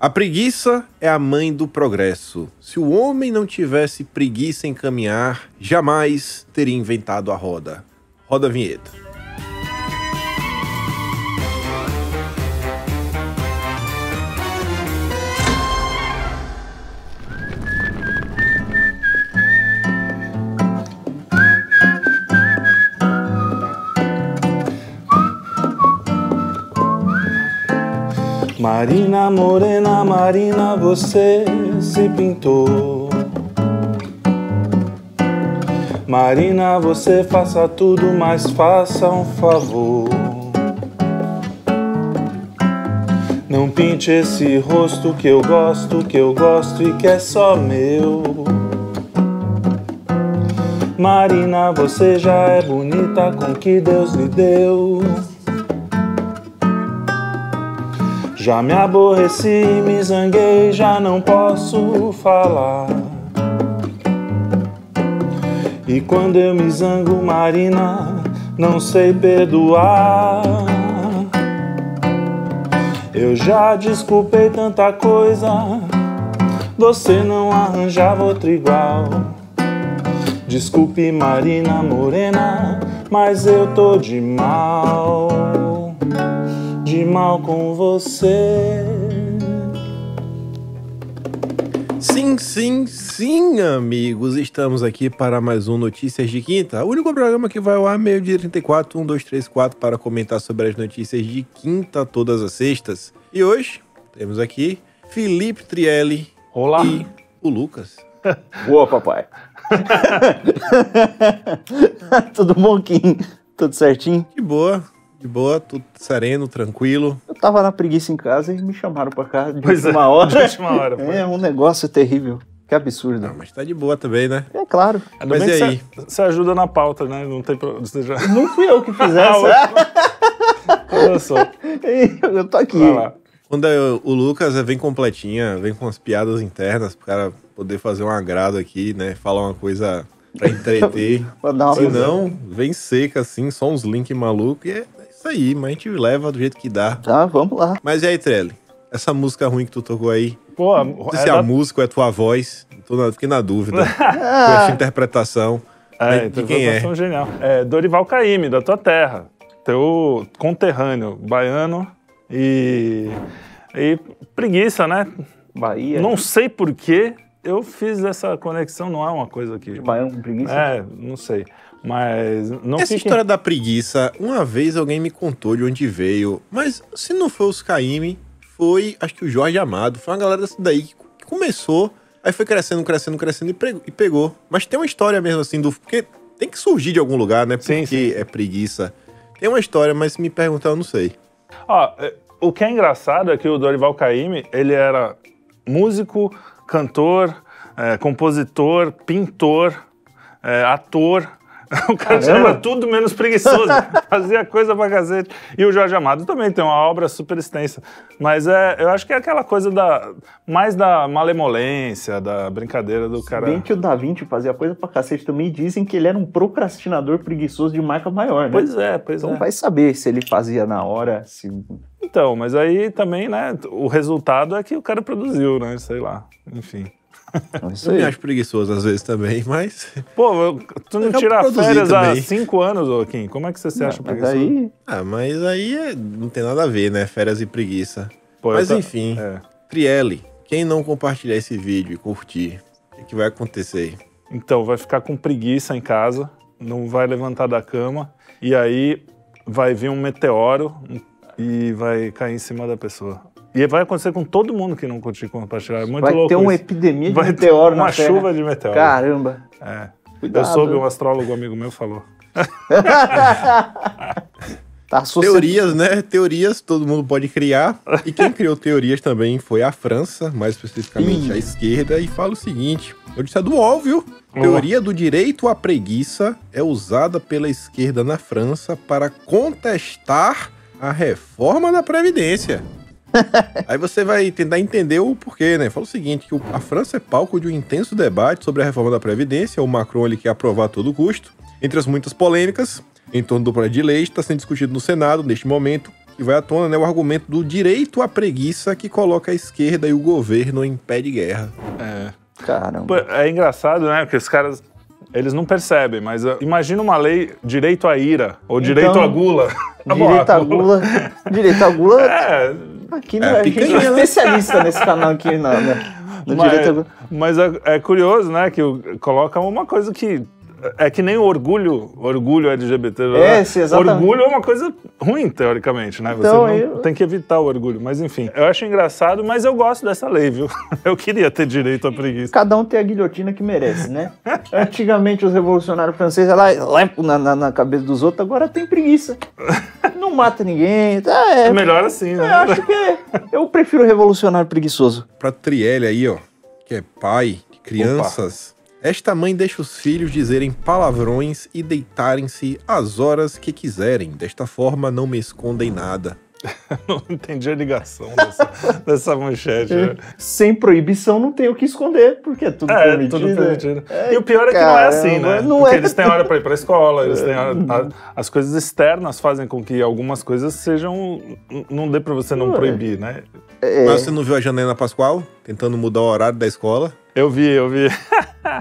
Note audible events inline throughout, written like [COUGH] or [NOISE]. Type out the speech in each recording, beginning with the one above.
A preguiça é a mãe do progresso. Se o homem não tivesse preguiça em caminhar, jamais teria inventado a roda. Roda a vinheta. Marina Morena, Marina, você se pintou. Marina, você faça tudo, mas faça um favor. Não pinte esse rosto que eu gosto, que eu gosto e que é só meu. Marina, você já é bonita com que Deus lhe deu. Já me aborreci, me zanguei, já não posso falar. E quando eu me zango, Marina, não sei perdoar. Eu já desculpei tanta coisa, você não arranjava outro igual. Desculpe, Marina Morena, mas eu tô de mal de mal com você. Sim, sim, sim, amigos. Estamos aqui para mais um Notícias de Quinta. O único programa que vai ao ar meio dia 34, 1, 2, 3, 4 para comentar sobre as notícias de quinta todas as sextas. E hoje temos aqui Felipe Trielli Olá. e o Lucas. [LAUGHS] Boa, papai. [LAUGHS] Tudo bom, Kim? Tudo certinho? De boa, de boa, tudo sereno, tranquilo. Eu tava na preguiça em casa e me chamaram pra cá de Pois é, última hora. [LAUGHS] de última hora. É um negócio terrível. Que absurdo. Não, mas tá de boa também, né? É claro. Ainda Mas bem e aí? Você, ajuda na pauta, né? Não tem problema. Já... Não fui eu que fiz essa. [LAUGHS] Olha só. eu tô aqui. Vai lá. Quando é o Lucas é, vem completinha, vem com as piadas internas pro cara poder fazer um agrado aqui, né? Falar uma coisa pra entreter. [LAUGHS] Pra dar uma Se não, vem seca assim, só uns links malucos e é isso aí, mas a gente leva do jeito que dá. Tá, vamos lá. Mas e aí, Trelli? Essa música ruim que tu tocou aí, Pô, não sei é se é da- a música ou é a tua voz, tô na, fiquei na dúvida. [LAUGHS] com essa interpretação. É, de quem é? interpretação genial. É Dorival Caymmi, da tua terra. Teu conterrâneo, baiano e... E preguiça, né? Bahia. Não sei por que eu fiz essa conexão, não é uma coisa que... Baiano com preguiça. É, não sei. Mas não Essa fique... história da preguiça, uma vez alguém me contou de onde veio, mas se não foi os Caime, foi acho que o Jorge Amado, foi uma galera dessa daí que começou, aí foi crescendo, crescendo, crescendo e, e pegou. Mas tem uma história mesmo assim do. Porque tem que surgir de algum lugar, né? Porque Sim, é preguiça. Tem uma história, mas se me perguntar, eu não sei. Ó, é, o que é engraçado é que o Dorival Caymmi, ele era músico, cantor, é, compositor, pintor, é, ator. [LAUGHS] O cara era tudo menos preguiçoso, [LAUGHS] fazia coisa pra cacete. E o Jorge Amado também tem uma obra super extensa. Mas é, eu acho que é aquela coisa da mais da malemolência, da brincadeira do cara. Bem que o Da Vinci fazia coisa pra cacete também. Dizem que ele era um procrastinador preguiçoso de marca maior, né? Pois é, pois Então é. vai saber se ele fazia na hora, se... Então, mas aí também, né, o resultado é que o cara produziu, né, sei lá, enfim. [LAUGHS] É Eu me acho preguiçoso às vezes também, mas. [LAUGHS] Pô, tu não tira férias há também. cinco anos, ô Kim. Como é que você se acha Mas preguiçoso? aí, Ah, mas aí é- não tem nada a ver, né? Férias e preguiça. Pô, mas ta- enfim, É. Trielli, quem não compartilhar esse vídeo e curtir, o que, que vai acontecer? Então, vai ficar com preguiça em casa, não vai levantar da cama, e aí vai vir um meteoro e vai cair em cima da pessoa. E vai acontecer com todo mundo que não curtir compartilhar. É muito vai louco ter uma isso. epidemia de Vai ter meteoro uma na Terra. chuva de meteoro. Caramba. É. Cuidado. Eu soube, um astrólogo amigo meu falou. [LAUGHS] Tá. Teorias, né? Teorias todo mundo pode criar. E quem criou teorias também foi a França, mais especificamente Ih. a esquerda, e fala o seguinte: eu disse é do óbvio. Teoria do direito à preguiça é usada pela esquerda na França para contestar a reforma da Previdência. [LAUGHS] Aí você vai tentar entender o porquê, né? Fala o seguinte, que a França é palco de um intenso debate sobre a reforma da Previdência. O Macron ele quer aprovar a todo custo. Entre as muitas polêmicas, em torno do projeto de lei, está sendo discutido no Senado, neste momento, e vai à tona né, o argumento do direito à preguiça que coloca a esquerda e o governo em pé de guerra. É. Caramba. É engraçado, né? Porque os caras. Eles não percebem, mas uh, imagina uma lei direito à ira ou direito Então, à gula. [LAUGHS] Direito à gula. Direito à gula. [LAUGHS] É, Aqui, né? É, picanha, é né? especialista nesse canal aqui na, na- no mas, direito mas é, é curioso, né? Que coloca uma coisa que. É que nem o orgulho, orgulho LGBT. né? É, sim, exatamente. Orgulho é uma coisa ruim, teoricamente, né? Você Então, não- eu- tem que evitar o orgulho. Mas enfim, eu acho engraçado, mas eu gosto dessa lei, viu? [LAUGHS] Eu queria ter direito à preguiça. Cada um tem a guilhotina que merece, né? Antigamente os revolucionários franceses lá, lá na, na, na cabeça dos outros, agora tem preguiça. Não mata ninguém. Tá, é, É melhor assim, né? eu acho que é- eu prefiro o revolucionário preguiçoso. Pra Trielle aí, ó, que é pai de crianças, esta mãe deixa os filhos dizerem palavrões e deitarem-se às horas que quiserem. Desta forma, não me escondem nada. [LAUGHS] Não entendi a ligação dessa, [LAUGHS] dessa manchete. né? Sem proibição não tem o que esconder, porque é tudo É, permitido. tudo permitido. e o pior é que não é caramba, assim, né? não Porque é. eles têm hora pra ir pra escola, eles têm hora, [LAUGHS] a- as coisas externas fazem com que algumas coisas sejam. Não dê pra você não Não é. proibir, né? É, Mas você não viu a Janaina Pascoal tentando mudar o horário da escola? Eu vi, eu vi.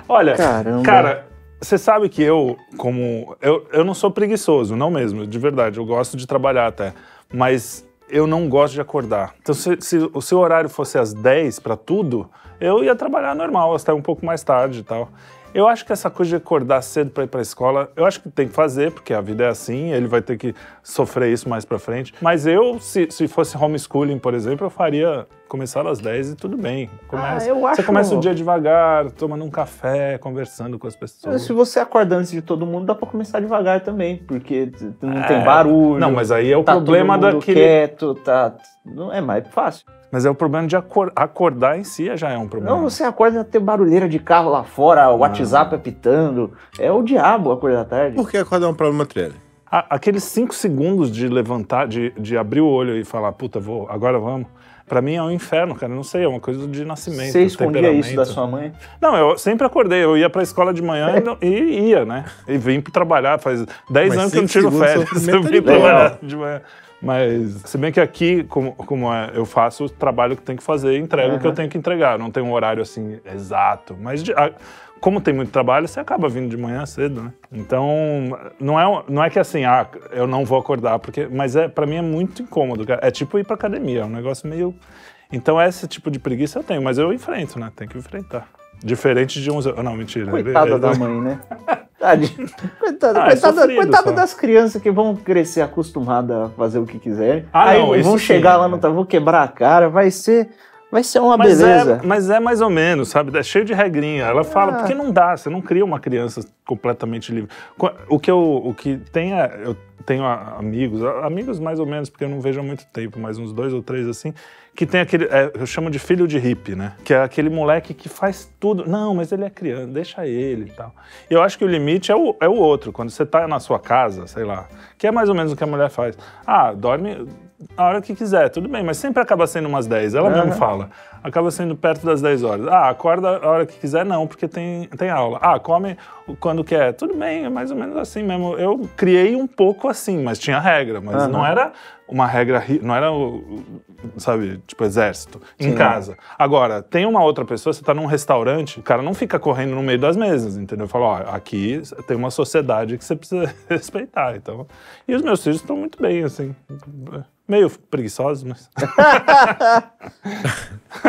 Olha, Caramba. cara, você sabe que eu, como. Eu, eu não sou preguiçoso, não mesmo, de verdade. Eu gosto de trabalhar até. Mas eu não gosto de acordar. Então, se, se o seu horário fosse às 10 para tudo, eu ia trabalhar normal, até um pouco mais tarde e tal. Eu acho que essa coisa de acordar cedo para ir para a escola, eu acho que tem que fazer, porque a vida é assim, ele vai ter que sofrer isso mais para frente. Mas eu, se, se fosse homeschooling, por exemplo, eu faria começar às 10 e tudo bem. Começa. Ah, eu Você acho- começa o dia devagar, tomando um café, conversando com as pessoas. Se você acorda antes de todo mundo, dá pra começar devagar também, porque não É. tem barulho. Não, mas aí é o tá problema todo mundo daquele. quieto, tá... Não é mais fácil. Mas é o problema de acor- acordar em si já é um problema. Não, você acorda ter barulheira de carro lá fora, o WhatsApp apitando. É o diabo acordar tarde. Por que acordar é um problema, Trielle? A- aqueles cinco segundos de levantar, de, de abrir o olho e falar, puta, vou, agora vamos. Pra mim é um inferno, cara. Não sei, é uma coisa de nascimento. Você escondia isso da sua mãe? Não, eu sempre acordei. Eu ia pra escola de manhã e [LAUGHS] e, ia, né? E vim pra trabalhar. Faz 10 Mas anos que eu não tiro férias. [LAUGHS] Eu vim trabalhar de manhã. Mas, se bem que aqui, como, como é, eu faço o trabalho que tem que fazer, entrego o que eu tenho que entregar. Não tem um horário assim exato. Mas, de- a- como tem muito trabalho, você acaba vindo de manhã cedo, né? Então, não é, não é que assim, ah, eu não vou acordar, porque, mas é, para mim é muito incômodo. cara. É tipo ir pra academia, é um negócio meio. Então, esse tipo de preguiça eu tenho, mas eu enfrento, né? Tem que enfrentar. Diferente de uns. Não, mentira. Coitada Ele- da mãe, né? [LAUGHS] Tadinho. [LAUGHS] Coitada, Ah, é coitada, sofrido coitada só. das crianças que vão crescer acostumadas a fazer o que quiserem. Ah, Aí não, isso vão sim. chegar lá no vão quebrar a cara, vai ser, vai ser uma Mas beleza. é, mas é mais ou menos, sabe? É cheio de regrinha. Ela fala, Ah. porque não dá, você não cria uma criança completamente livre. O que eu, o que tem é, eu tenho amigos, amigos mais ou menos, porque eu não vejo há muito tempo, mas uns dois ou três assim, que tem aquele, é, eu chamo de filho de hippie, né? Que é aquele moleque que faz tudo. Não, mas ele é criança, deixa ele e tal. E eu acho que o limite é o, é o outro, quando você tá na sua casa, sei lá, que é mais ou menos o que a mulher faz. Ah, dorme a hora que quiser, tudo bem, mas sempre acaba sendo umas 10. Ela mesmo Aham. fala. Acaba sendo perto das 10 horas. Ah, acorda a hora que quiser, não, porque tem, tem aula. Ah, come quando quer. Tudo bem, é mais ou menos assim mesmo. Eu criei um pouco assim, mas tinha regra, mas Aham. não era uma regra, não era, sabe, tipo exército, em Sim. casa. Agora, tem uma outra pessoa, você tá num restaurante, o cara não fica correndo no meio das mesas, entendeu? Fala, ó, aqui tem uma sociedade que você precisa [LAUGHS] respeitar, então. E os meus filhos estão muito bem, assim, meio preguiçosos, mas... [LAUGHS]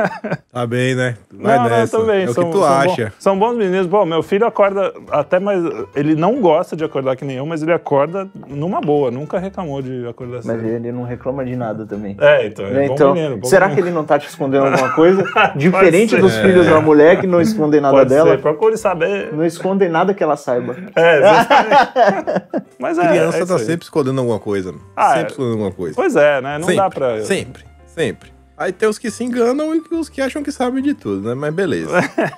[LAUGHS] Tá bem, né? Vai não, nessa. não, também. É o são, que tu são acha. bons- são bons meninos. Pô, meu filho acorda até mais. Ele não gosta de acordar que nem eu, mas ele acorda numa boa. Nunca reclamou de acordar Mas cedo. ele não reclama de nada também. É, então. É então, bom menino, bom será que ele não tá te escondendo alguma [LAUGHS] coisa? Diferente dos filhos da mulher que não escondem nada Pode dela. ser, procure saber. Não escondem nada que ela saiba. É, exatamente. [LAUGHS] Mas é. Criança é tá aí. sempre escondendo alguma coisa. Ah, sempre é. escondendo alguma coisa. Pois é, né? Não sempre, dá pra. Sempre, sempre. Aí tem os que se enganam e os que acham que sabem de tudo, né? Mas beleza.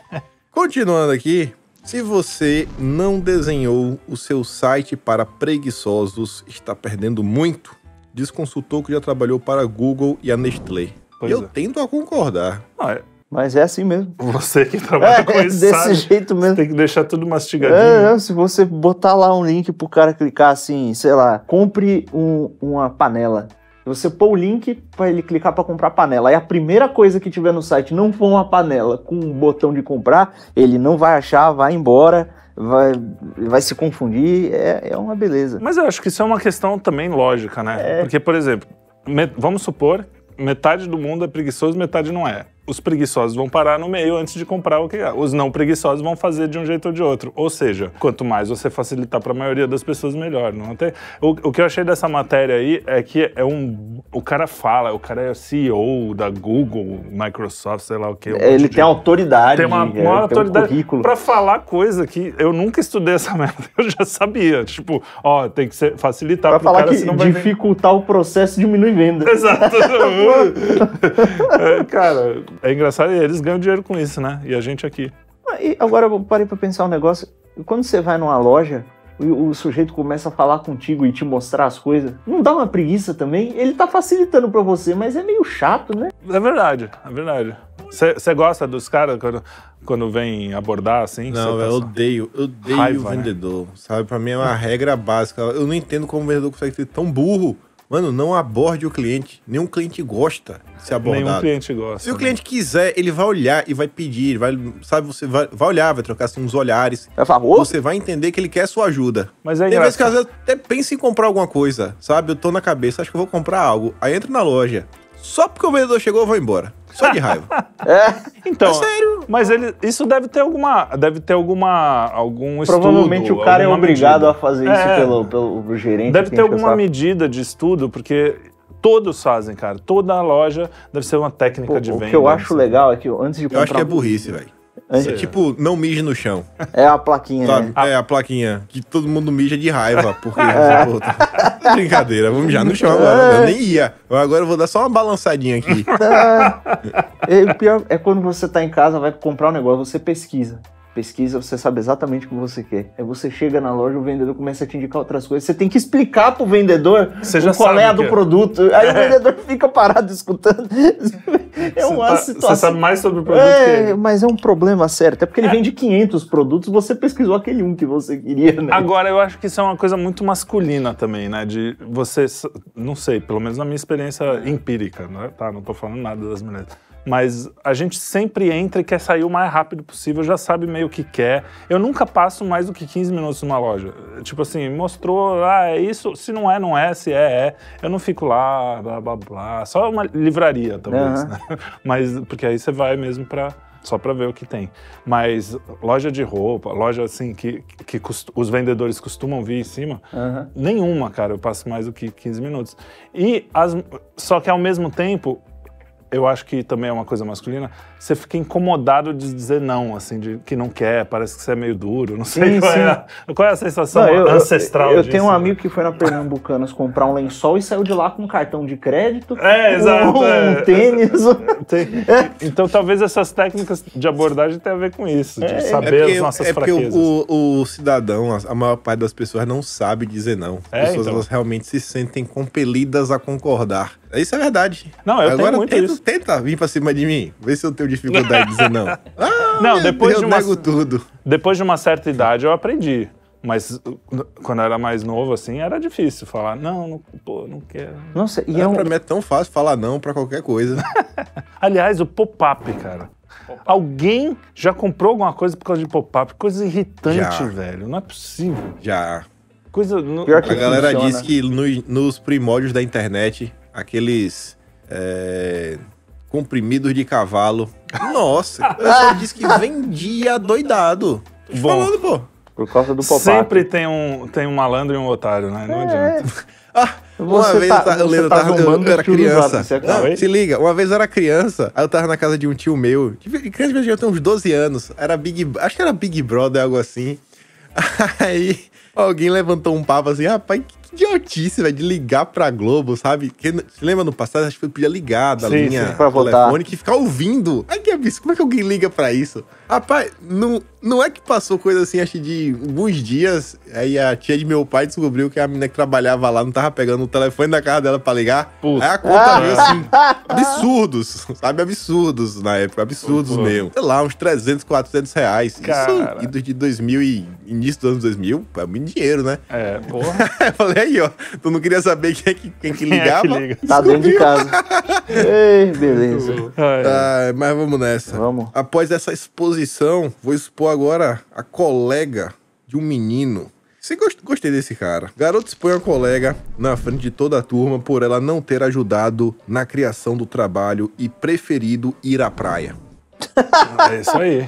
[LAUGHS] Continuando aqui, se você não desenhou o seu site para preguiçosos, está perdendo muito. Diz consultor que já trabalhou para a Google e a Nestlé. Pois e eu é. tento a concordar. Não, é Mas é assim mesmo. você que trabalha com É, isso, desse sabe? jeito mesmo. Tem que deixar tudo mastigadinho. É, é, se você botar lá um link pro cara clicar assim, sei lá, compre um- uma panela. Você pôr o link para ele clicar para comprar panela. Aí a primeira coisa que tiver no site não for uma panela com um botão de comprar, ele não vai achar, vai embora, vai, vai se confundir. É, é uma beleza. Mas eu acho que isso é uma questão também lógica, né? Porque, por exemplo, vamos supor, metade do mundo é preguiçoso, metade não é. Os preguiçosos vão parar no meio antes de comprar o que é. Os não preguiçosos vão fazer de um jeito ou de outro. Ou seja, quanto mais você facilitar para a maioria das pessoas, melhor. Não tem... o, o que eu achei dessa matéria aí é que é um. O cara fala, o cara é CEO da Google, Microsoft, sei lá o que. Ele tem autoridade, tem uma, é, uma um autoridade currículo. pra falar coisa que eu nunca estudei essa [LAUGHS] merda. Eu já sabia. Tipo, ó, tem que ser, facilitar Pra pro falar cara, que dificultar o processo diminui venda. Exato. [LAUGHS] [LAUGHS] É, cara, é engraçado. E eles ganham dinheiro com isso, né? E a gente aqui. E agora eu parei pra pensar um negócio. Quando você vai numa loja, o, o sujeito começa a falar contigo e te mostrar as coisas, não dá uma preguiça também? Ele tá facilitando pra você, mas é meio chato, né? É verdade, é verdade. Você gosta dos caras quando, quando vem abordar assim? Não, tá eu só- odeio, eu odeio Raiva, o né? vendedor, sabe? Pra mim é uma regra básica. Eu não entendo como o vendedor consegue ser tão burro. Mano, não aborde o cliente. Nenhum cliente gosta de ser abordado. Nenhum cliente gosta. Se o né? cliente quiser, ele vai olhar e vai pedir, vai, sabe, você vai, vai olhar, vai trocar assim, uns olhares. Vai falar, ô, Você vai entender que ele quer sua ajuda. Mas é Tem vezes que às vezes eu até penso em comprar alguma coisa, sabe? Eu tô na cabeça, acho que eu vou comprar algo. Aí entro na loja. Só porque o vendedor chegou, eu vou embora. Só de raiva. [LAUGHS] Então, É sério. Mas ele, isso deve ter alguma, deve ter alguma, algum provavelmente estudo, o cara é obrigado medida. a fazer É. isso pelo, pelo gerente. Deve ter o alguma medida de estudo, porque todos fazem, cara. Toda loja deve ser uma técnica Pô, de o venda. que eu acho assim. legal é que antes de Eu comprar... acho que é burrice, velho. É tipo, não mije no chão, É a plaquinha, né? É a plaquinha que todo mundo mija de raiva, porque... [LAUGHS] É. pô, tá- [LAUGHS] Brincadeira, vamos mijar no chão agora. Eu nem ia. Agora eu vou dar só uma balançadinha aqui. [LAUGHS] É, o pior é quando você tá em casa, vai comprar um negócio, você pesquisa. Pesquisa, você sabe exatamente o que você quer. Aí você chega na loja, o vendedor começa a te indicar outras coisas. Você tem que explicar pro vendedor qual é a do que é. produto. Aí o vendedor fica parado escutando. [LAUGHS] É Você uma tá- situação. Você sabe mais sobre o produto que É, ele. mas é um problema sério. Até porque ele vende 500 produtos, você pesquisou aquele um que você queria, né? Agora, eu acho que isso é uma coisa muito masculina também, né? De você, não sei, pelo menos na minha experiência empírica, né? Tá, não tô falando nada das mulheres. Mas a gente sempre entra e quer sair o mais rápido possível, já sabe meio o que quer. Eu nunca passo mais do que 15 minutos numa loja. Tipo assim, mostrou, ah, é isso, se não é, não é, se é, é. Eu não fico lá, blá, blá, blá. Só uma livraria, talvez, Aham. né? Mas, porque aí você vai mesmo pra só para ver o que tem. Mas loja de roupa, loja assim que, que os vendedores costumam vir em cima, Aham. nenhuma, cara, eu passo mais do que 15 minutos. E as, só que ao mesmo tempo, eu acho que também é uma coisa masculina, você fica incomodado de dizer não, assim, de que não quer, parece que você é meio duro, não sei Sim, qual, sim. É a, qual é a sensação Não, eu, eu- ancestral Eu, disso, tenho um né? amigo que foi na Pernambucanas comprar um lençol e saiu de lá com um cartão de crédito. É, exato, Um, é. tênis. [LAUGHS] Tem- Então talvez essas técnicas de abordagem tenham a ver com isso, de saber as nossas é porque fraquezas. o, o- o cidadão, a, a maior parte das pessoas não sabe dizer não. As É, pessoas então. elas realmente se sentem compelidas a concordar. Isso é verdade. Não, eu tenho Agora muito tenta, isso. tenta vir pra cima de mim. Vê se eu tenho dificuldade de dizer não. [LAUGHS] Ah, Não, depois Deus, de uma- nego tudo. Depois de uma certa idade eu aprendi. Mas uh, quando eu era mais novo, assim, era difícil falar, não, não pô, não quero. Nossa, e É, é um, Pra mim é tão fácil falar não pra qualquer coisa. [LAUGHS] Aliás, o pop-up, cara. Alguém já comprou alguma coisa por causa de pop-up? Coisa irritante, Já. velho. Não é possível. Já. Coisa. não- Pior que- A galera funciona. diz que no- nos primórdios da internet, aqueles é, comprimidos de cavalo. Nossa, o pessoal disse que vendia doidado. Tô te Bom. falando, pô. por causa do pop-up. Sempre tem um, tem um malandro e um otário, né? Não adianta. [LAUGHS] Ah, uma Você vez tá- eu, eu tá eu, tava- eu- eu era criança. Você Não, se liga, uma vez eu era criança, aí eu tava na casa de um tio meu. de- Criança devia ter uns 12 anos. Era Big. Acho que era Big Brother, algo assim. [LAUGHS] Aí alguém levantou um papo assim, rapaz, que idiotice, velho, de ligar pra Globo, sabe? Que, você lembra no passado? Acho que podia ligar da Sim, linha sim, telefônica e ficar ouvindo. Ai, que absurdo, como é que alguém liga pra isso? Rapaz, não, não é que passou coisa assim, acho que de alguns dias, aí a tia de meu pai descobriu que a menina que trabalhava lá não tava pegando o telefone da casa dela pra ligar. Puta. Aí a conta veio assim, absurdos, sabe? Absurdos na época, absurdos Pô. mesmo. Sei lá, uns 300, 400 reais. Cara. Isso, de 2000 e início dos anos 2000, é muito dinheiro, né? É, porra. [LAUGHS] Eu falei, Aí, ó. Tu não queria saber quem é que, quem que Quem [LAUGHS] é ligava? que liga? Tá dentro de casa. Ei, beleza. Ai, Ah, mas vamos nessa. Vamos. Após essa exposição, vou expor agora a colega de um menino. Você gost- gostei desse cara. Garoto expõe a colega na frente de toda a turma por ela não ter ajudado na criação do trabalho e preferido ir à praia. É isso aí.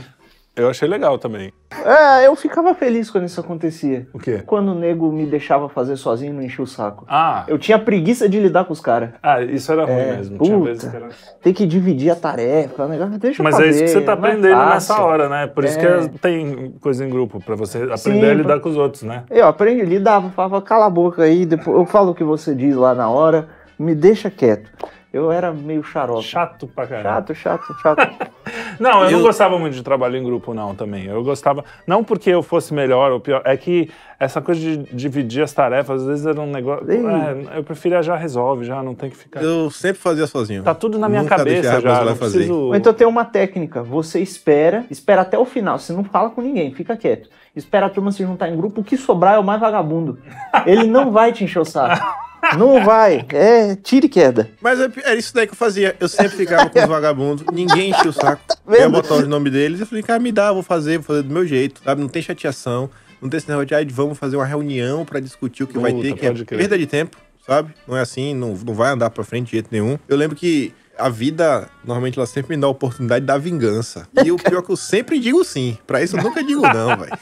Eu achei legal também. É, eu ficava feliz quando isso acontecia. O quê? Quando o nego me deixava fazer sozinho e não enchia o saco. Ah, Eu tinha preguiça de lidar com os caras. ah isso era ruim É, mesmo. Tinha puta. vezes que era... Tem que dividir a tarefa, o negócio. Deixa eu Mas é isso que você tá é aprendendo fácil. nessa hora, né? Por isso É. que tem coisa em grupo, pra você aprender Sim, a lidar pra- com os outros, né? Eu aprendi, lidava, falava, cala a boca aí, depois eu falo o que você diz lá na hora, me deixa quieto. Eu era meio xarope. Chato pra caramba. Chato, chato, chato. [LAUGHS] Não, eu, não Eu- gostava muito de trabalho em grupo, não, também. Eu gostava, não porque eu fosse melhor ou pior, é que essa coisa de dividir as tarefas, às vezes era um negócio. É, eu preferia já resolve, já não tem que ficar. Eu sempre fazia sozinho. Tá tudo na minha Nunca cabeça já. Não fazer. preciso. Então tem uma técnica, você espera, espera até o final, você não fala com ninguém, fica quieto. Espera a turma se juntar em grupo, o que sobrar é o mais vagabundo. Ele não vai te encher o saco. [LAUGHS] Não vai, é tira e queda. Mas é- era isso daí que eu fazia. Eu sempre ficava com os vagabundos, ninguém enchia o saco. Eu botar os nomes deles e eu falei, cara, me dá, vou fazer, vou fazer do meu jeito, sabe? Não tem chateação, não tem esse negócio de, "Ai, vamos fazer uma reunião pra discutir o que vai Puta, ter, que é crer. perda de tempo, sabe? Não é assim, não, não vai andar pra frente de jeito nenhum. Eu lembro que a vida, normalmente, ela sempre me dá a oportunidade da vingança. E o pior é que eu sempre digo sim. Pra isso eu nunca digo não, velho.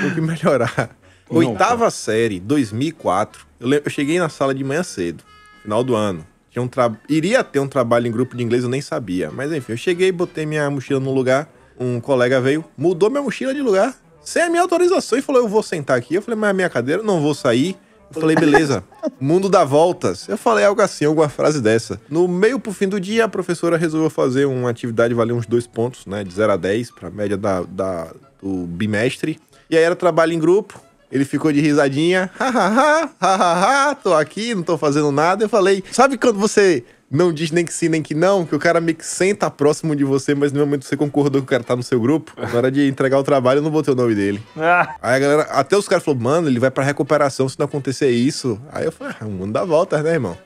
Tem que melhorar. Oitava série, 2004. Eu, lembro, eu cheguei na sala de manhã cedo, final do ano. Tinha um tra... Iria ter um trabalho em grupo de inglês, eu nem sabia. Mas enfim, eu cheguei, botei minha mochila no lugar. Um colega veio, mudou minha mochila de lugar, sem a minha autorização, e falou: Eu vou sentar aqui. Eu falei: Mas a minha cadeira, não vou sair. Eu falei: Beleza, [LAUGHS] mundo dá voltas. Eu falei algo assim, alguma frase dessa. No meio pro fim do dia, a professora resolveu fazer uma atividade, valer uns dois pontos, né? De 0 a 10, pra média da, da- do bimestre. E aí era trabalho em grupo. Ele ficou de risadinha, hahaha, hahaha, tô aqui, não tô fazendo nada. Eu falei, sabe quando você não diz nem que sim, nem que não, que o cara meio que senta próximo de você, mas no momento você concordou que o cara tá no seu grupo? Na hora de entregar o trabalho, eu não botei o nome dele. Ah, Aí a galera, até os caras falaram, mano, ele vai pra recuperação se não acontecer isso. Aí eu falei, ah, o mundo dá voltas, né, irmão?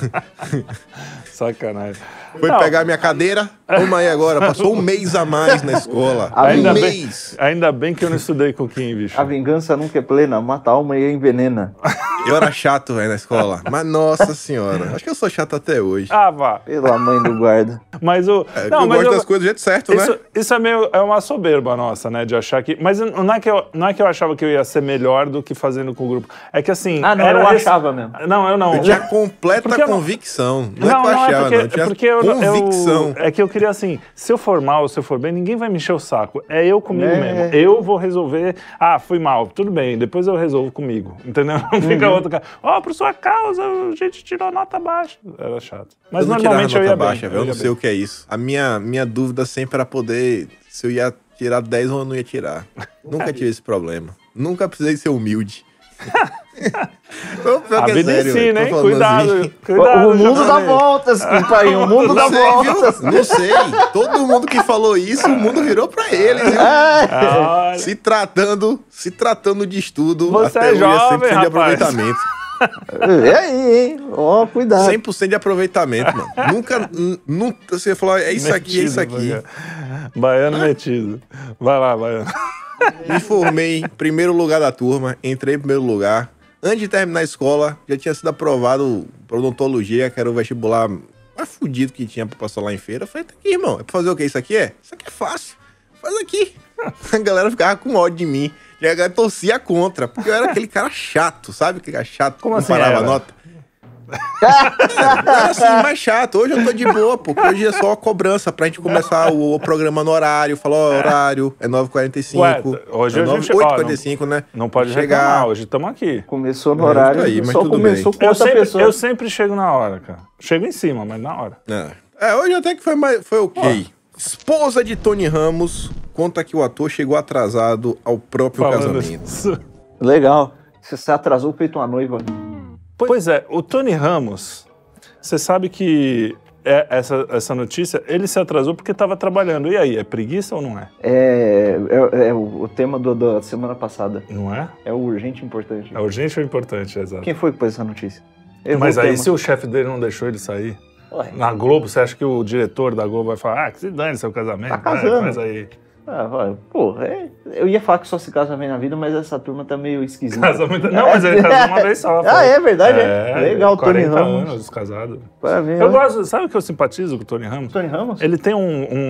[LAUGHS] sacanagem. Foi Não. pegar minha cadeira, toma aí agora, passou um mês a mais na escola. Ainda um bem- mês. Ainda bem que eu não estudei com o Kim, bicho. A vingança nunca é plena, mata a alma e envenena. Eu era chato, velho, na escola. Mas nossa senhora, acho que eu sou chato até hoje. Ah, vá. Pela mãe do guarda. Mas o. É, não, eu mas gosto eu- das coisas do jeito certo, Isso, né? isso é meio é uma soberba nossa, né? De achar que. Mas não é que, eu, não é que eu achava que eu ia ser melhor do que fazendo com o grupo. É que assim. Ah, não, era eu achava mesmo. Não, eu não. Eu tinha completa Porque eu não- convicção. Não, é que eu achava, porque, não. Eu porque eu, convicção. eu- é que eu queria assim, se eu for mal, se eu for bem, ninguém vai me encher o saco. É eu comigo É. mesmo. Eu vou resolver. Ah, fui mal, tudo bem. Depois eu resolvo comigo, entendeu? [LAUGHS] Não Uhum. fica outro cara. Ó, por sua causa, a gente tirou nota baixa. Era chato. Mas eu não normalmente eu nota ia baixa, bem. velho. Eu não sei bem. o que é isso. A minha, minha dúvida sempre era poder se eu ia tirar 10 ou eu não ia tirar. [LAUGHS] Nunca tive esse problema. Nunca precisei ser humilde. [LAUGHS] A que é vida sério, falando Cuidado. assim. Cuidado. o mundo [LAUGHS] dá voltas, pai. O mundo dá Não sei, voltas. viu? Não sei. Todo mundo que falou isso, o mundo virou pra eles, viu? Ah, olha. Se tratando, se tratando de estudo, Você até é é 100% jovem, de rapaz. aproveitamento. É [LAUGHS] aí, hein? Ó, cuidado. 100% de aproveitamento, mano. Nunca, nunca você falou, é isso aqui, é isso Metido, aqui. Baiano. Baiano metido. Vai lá, Baiano. Me formei em primeiro lugar da turma, entrei em primeiro lugar. Antes de terminar a escola, já tinha sido aprovado para odontologia, que era o vestibular mais fudido que tinha pra passar lá em feira. Eu falei, tá aqui, irmão, é pra fazer o que? Isso aqui é? Isso aqui é fácil. Faz aqui. [LAUGHS] A galera ficava com ódio de mim. E a galera torcia contra, porque eu era aquele cara chato, sabe? Aquele cara chato Como que assim não parava era? a nota. Era [LAUGHS] assim, mais chato. Hoje eu tô de boa, pô. porque Hoje é só a cobrança pra gente começar o, o programa no horário. Falar, ó, horário, é 9h45. Ué, hoje é a gente- 8h45, né? Não pode Chegar. reclamar, hoje estamos aqui. Começou no É, horário, isso aí, mas só tudo começou bem. com Eu outra sempre, pessoa. eu sempre chego na hora, cara. Chego em cima, mas na hora. É. É, hoje até que foi, mais, foi ok. Esposa de Tony Ramos conta que o ator chegou atrasado ao próprio Falando casamento. isso. Legal. Você se atrasou feito uma noiva. Pois é, o Tony Ramos, você sabe que é, essa, essa notícia, ele se atrasou porque estava trabalhando. E aí, é preguiça ou não é? É, é, é o, o tema do- da semana passada. Não é? É o urgente e importante. É urgente ou importante, exato. Quem foi que pôs essa notícia? Errou Mas o aí, tema. se o chefe dele não deixou ele sair, Ué, na Globo, você acha que o diretor da Globo vai falar, ah, que se dane seu casamento, Tá vai, casando. faz aí. Ah, vai, pô, é- eu ia falar que só se casa bem na vida, mas essa turma tá meio esquisita. Casamento... Não, mas ele casou uma vez só. [LAUGHS] Ah, é verdade, é. Legal, Tony 40 Ramos. anos casado. Parabéns. Eu gosto, sabe o que eu simpatizo com o Tony Ramos? Tony Ramos? Ele tem um,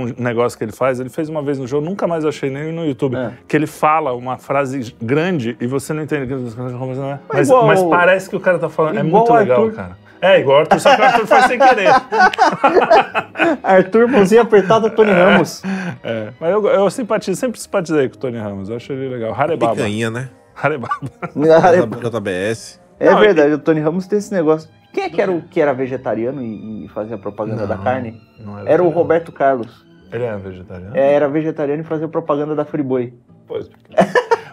um negócio que ele faz, ele fez uma vez no jogo, nunca mais achei nem no YouTube, É. que ele fala uma frase grande e você não entende o que ele falando. Mas, mas parece que o cara tá falando. É igual muito o legal, Arthur. cara. É, igual o Arthur, só que o Arthur faz sem querer. [LAUGHS] Arthur, mãozinha apertada, Tony Ramos. É, mas eu, eu simpatizo, sempre simpatizei com o Tony Ramos, eu acho ele legal. Harebaba. Picanha, né? Harebaba. JBS. É Não, verdade, o Tony Ramos tem esse negócio. Quem é que era o que era vegetariano e, e fazia propaganda da Não, carne? não Era o vegetariano. Roberto Carlos. Ele é vegetariano? É, era vegetariano e fazia propaganda da Friboi. Pois.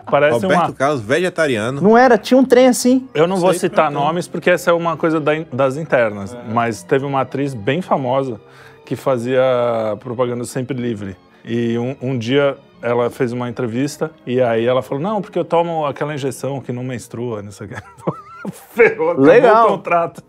Parece Roberto uma. Carlos, vegetariano. Não era? Tinha um trem assim. Eu não vou Sei, citar então. nomes porque essa é uma coisa da- das internas, mas teve uma atriz bem famosa que fazia propaganda sempre livre. E um, um dia ela fez uma entrevista e aí ela falou: Não, porque eu tomo aquela injeção que não menstrua, não sei o que. [LAUGHS] Ferrou, Legal. o contrato.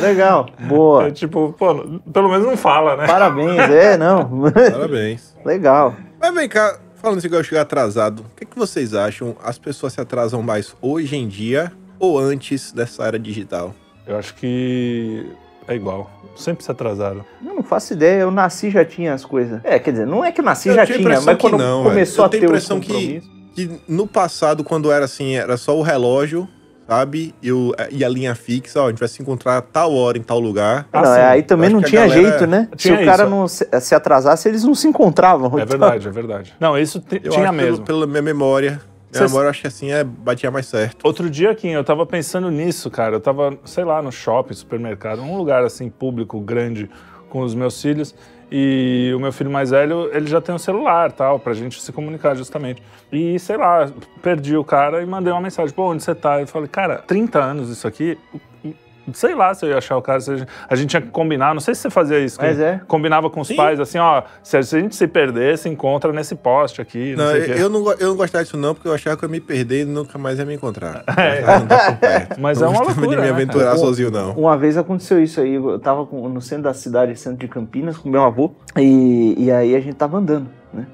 Legal. Boa. É tipo, pô, pelo menos não fala, né? Parabéns. É, não. Parabéns. [LAUGHS] Legal. Mas vem cá, falando assim que eu chegar atrasado, o que, que vocês acham? As pessoas se atrasam mais hoje em dia ou antes dessa era digital? Eu acho que é igual. Sempre se atrasaram. Eu não faço ideia, eu nasci e já tinha as coisas. É, quer dizer, não é que nasci e Eu já tinha mas que quando não, começou Eu a tenho ter os impressão que-. Que no passado, quando era assim, era só o relógio, sabe? E, o- e a linha fixa, ó, a gente vai se encontrar a tal hora em tal lugar. Ah, não, sim. aí também não tinha galera- jeito, né? Se Tinha o cara isso. não se, se atrasasse, eles não se encontravam. É Então, verdade, é verdade. Não, isso Eu tinha acho mesmo. Pelo, pela minha memória. Minha Cês- memória, eu acho que assim, é, batia mais certo. Outro dia, Kim, eu tava pensando nisso, cara. Eu tava, sei lá, no shopping, supermercado, um lugar assim, público, grande, com os meus filhos. E o meu filho mais velho, ele já tem um celular, tal, pra gente se comunicar justamente. E, sei lá, perdi o cara e mandei uma mensagem, pô, onde você tá? Eu falei, cara, 30 anos isso aqui, sei lá se eu ia achar o cara. se a gente- A gente tinha que combinar, não sei se você fazia isso. Mas é. Combinava com os Sim. pais, assim, ó, se a gente se perder, se encontra nesse poste aqui, não, Não, sei eu, eu não, eu não gostava disso não, porque eu achava que eu ia me perder e nunca mais ia me encontrar. [LAUGHS] É. Perto. Mas Não é uma loucura, de me né, aventurar cara? sozinho, não. Uma vez aconteceu isso aí, eu tava com- no centro da cidade, centro de Campinas, com meu avô, e, e aí a gente tava andando, né?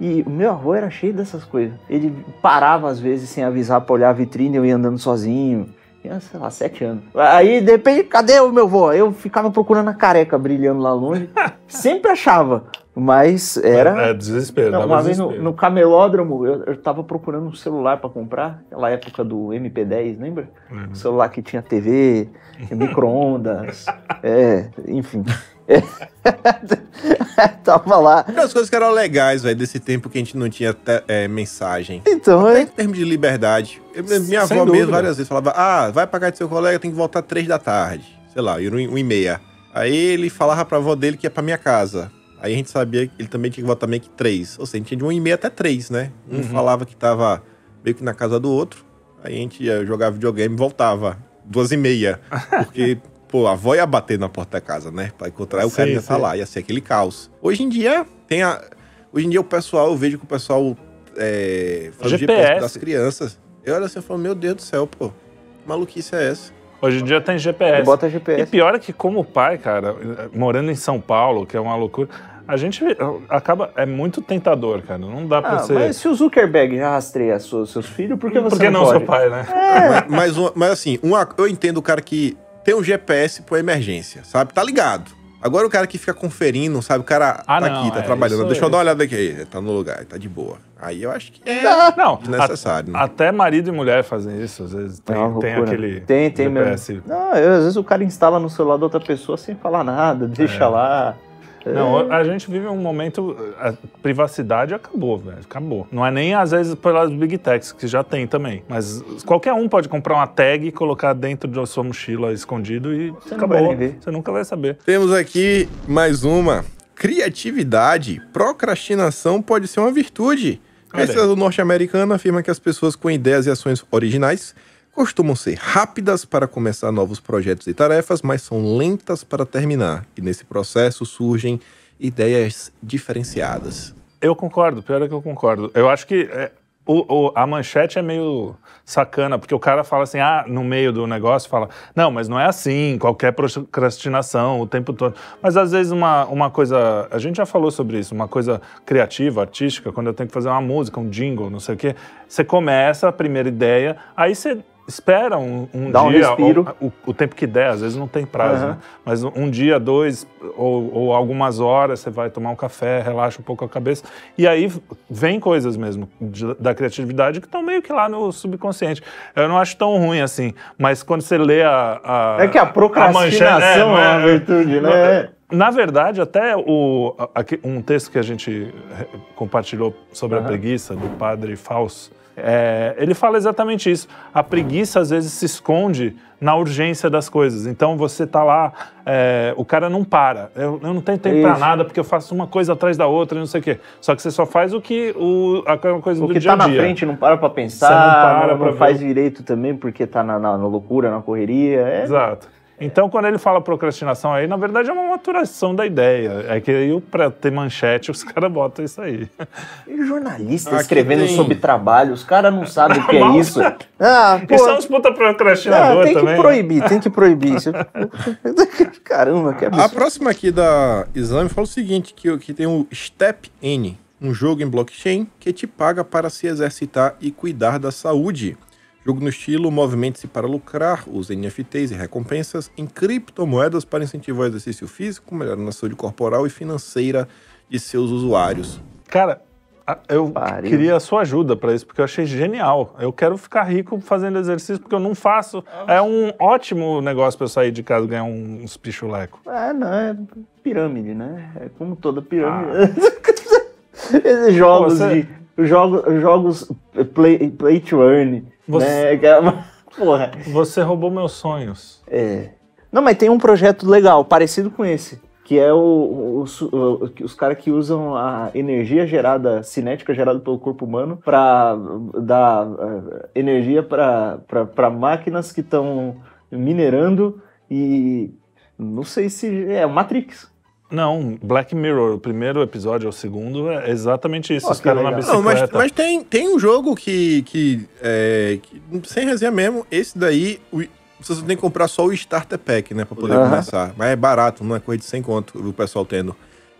E o meu avô era cheio dessas coisas. Ele parava às vezes sem avisar pra olhar a vitrine, eu ia andando sozinho. Tinha, sei lá, sete anos. Aí, de repente, cadê o meu avô? Eu ficava procurando a careca brilhando lá longe. [LAUGHS] Sempre achava, mas era... É, desespero. Não, uma vez no, desespero. no camelódromo, eu, eu tava procurando um celular pra comprar, aquela época do MP10, lembra? Uhum. Um celular que tinha TV, [LAUGHS] micro-ondas, é, enfim. [LAUGHS] Tava lá. Das coisas que eram legais, velho, desse tempo que a gente não tinha te- é, mensagem. Então, Até é, em termos de liberdade. Eu- minha Sem avó dúvida. mesmo várias vezes falava: Ah, vai pra casa do seu colega, tem que voltar três da tarde. Sei lá, ir um, um e meia. Aí ele falava pra avó dele que ia pra minha casa. Aí a gente sabia que ele também tinha que voltar meio que três. Ou seja, a gente tinha de um e meia até três, né? Um Uhum. falava que tava meio que na casa do outro. Aí a gente ia jogar videogame e voltava. Duas e meia. [LAUGHS] Porque, pô, a avó ia bater na porta da casa, né? Pra encontrar, o cara ia estar lá, ia ser aquele caos. Hoje em dia, tem a. Hoje em dia o pessoal, eu vejo que o pessoal é, faz o GPS. GPS das crianças. Eu olho assim e falo, meu Deus do céu, pô. Que maluquice é essa? Hoje em dia tem GPS. bota E GPS. pior é que, como pai, cara, morando em São Paulo, que é uma loucura, a gente acaba. É muito tentador, cara. Não dá pra Ah, ser. mas se o Zuckerberg já rastreia seus, seus filhos, por que você Por que não, não pode? seu pai, né? [LAUGHS] Mas, mas, uma- mas assim, uma- eu entendo o cara que tem um GPS por emergência, sabe? Tá ligado. Agora o cara que fica conferindo, sabe? O cara Ah, tá não, aqui, tá é, trabalhando. Deixa eu é- dar uma olhada aqui. Tá no lugar, tá de boa. Aí eu acho que é Não, desnecessário. né? até marido e mulher fazem isso. Às vezes tem, É uma tem aquele. Tem, tem GPS. mesmo. Não, eu, às vezes o cara instala no celular da outra pessoa sem falar nada, deixa É. lá. Não, a gente vive um momento. A privacidade acabou, velho. Acabou. Não é nem às vezes pelas big techs, que já tem também. Mas qualquer um pode comprar uma tag e colocar dentro da sua mochila escondido e Você não acabou. vai nem ver. Você nunca vai saber. Temos aqui mais uma. Criatividade. Procrastinação pode ser uma virtude. Aí. Pesquisa do norte-americano afirma que as pessoas com ideias e ações originais costumam ser rápidas para começar novos projetos e tarefas, mas são lentas para terminar. E nesse processo surgem ideias diferenciadas. Eu concordo, pior é que eu concordo. Eu acho que é, o, o- a manchete é meio sacana, porque o cara fala assim, ah, no meio do negócio, fala, não, mas não é assim, qualquer procrastinação o tempo todo. Mas às vezes uma, uma coisa, a gente já falou sobre isso, uma coisa criativa, artística, quando eu tenho que fazer uma música, um jingle, não sei o quê, você começa a primeira ideia, aí você espera um, um Dá um dia, respiro. ou- o, o tempo que der, às vezes não tem prazo, Aham. né? Mas um dia, dois, ou, ou algumas horas, você vai tomar um café, relaxa um pouco a cabeça. E aí vem coisas mesmo de- da criatividade que estão meio que lá no subconsciente. Eu não acho tão ruim assim, mas quando você lê a. a É que a procrastinação manchete- é uma virtude, né? Na verdade, até o, a- um texto que a gente compartilhou sobre a Aham. preguiça, do padre Fausto, é, ele fala exatamente isso. A preguiça, às vezes, se esconde na urgência das coisas. Então, você tá lá, é, o cara não para. Eu, eu não tenho tempo para nada, porque eu faço uma coisa atrás da outra e não sei o quê. Só que você só faz o que, o, aquela coisa O do que dia tá na dia. frente não para pra pensar, Você não para não, pra não faz direito também porque tá na, na- na loucura, na correria. É, Exato. Então, quando ele fala procrastinação aí, na verdade é uma maturação da ideia. É que aí, pra ter manchete, os [LAUGHS] caras botam isso aí. E jornalista Aqui escrevendo tem- sobre trabalho, os caras não sabem o que é [LAUGHS] isso. Ah, Porque são uns puta ah, procrastinador tem que também. né? proibir, tem que proibir. Isso- [LAUGHS] Caramba, que A absurdo. próxima aqui da Exame fala o seguinte, que, que tem o Step N, um jogo em blockchain que te paga para se exercitar e cuidar da saúde. Jogo no estilo movimente-se para lucrar, usa NFTs e recompensas em criptomoedas para incentivar o exercício físico, melhorando a saúde corporal e financeira de seus usuários. Cara, eu Pariu. queria a sua ajuda pra isso, porque eu achei genial. Eu quero ficar rico fazendo exercício, porque eu não faço. É um ótimo negócio pra eu sair de casa e ganhar um- uns pichulecos. É, não, é pirâmide, né? É como toda pirâmide. Ah. [LAUGHS] Esses jogos Você- de. Jogos, jogos play, play to earn. Você- Né? [LAUGHS] é Porra. Você roubou meus sonhos. É. Não, mas tem um projeto legal, parecido com esse. Que é o, o- o- o- os caras que usam a energia gerada, cinética gerada pelo corpo humano, para dar eh, energia para máquinas que estão minerando e. Não sei se. É Matrix. Não, Black Mirror, o primeiro episódio ou o segundo, é exatamente isso. Ó, Os caras na bicicleta. Não, mas, mas tem, tem um jogo que, que, é, que, sem resenha mesmo, esse daí, o- você só tem que comprar só o Starter Pack, né, pra poder Aham. começar. Mas é barato, não é coisa de 100 conto, o pessoal tendo.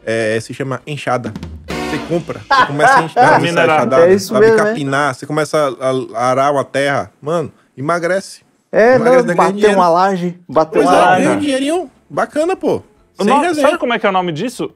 É, se chama enxada. Você compra, você começa a enxadar, [LAUGHS] enxadada, É isso sabe, mesmo, é. capinar, você começa a, a arar uma terra, mano, emagrece. É, Mas não, dinheiro. uma laje, bateu Pois uma é, laje. ganha um dinheirinho bacana, pô. Nome- sabe como é que é o nome disso?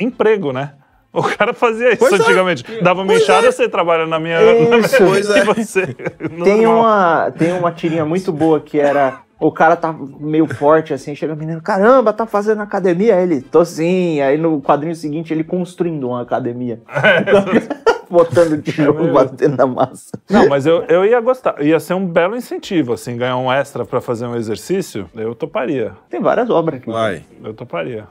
Emprego, né? O cara fazia isso Pois é. antigamente. Dava uma enxada, é. você trabalha na minha. Isso. na minha Pois [LAUGHS] é. e você. Tem normal. uma, tem uma tirinha muito boa que era. O cara tá meio forte assim, chega o menino, caramba, tá fazendo academia? Aí Ele, tô sim. Aí no quadrinho seguinte, ele construindo uma academia. [LAUGHS] Botando [LAUGHS] tijolo, É batendo na massa. Não, mas eu, eu ia gostar. Ia ser um belo incentivo, assim, ganhar um extra pra fazer um exercício. Eu toparia. Tem várias obras aqui. Vai. Eu toparia.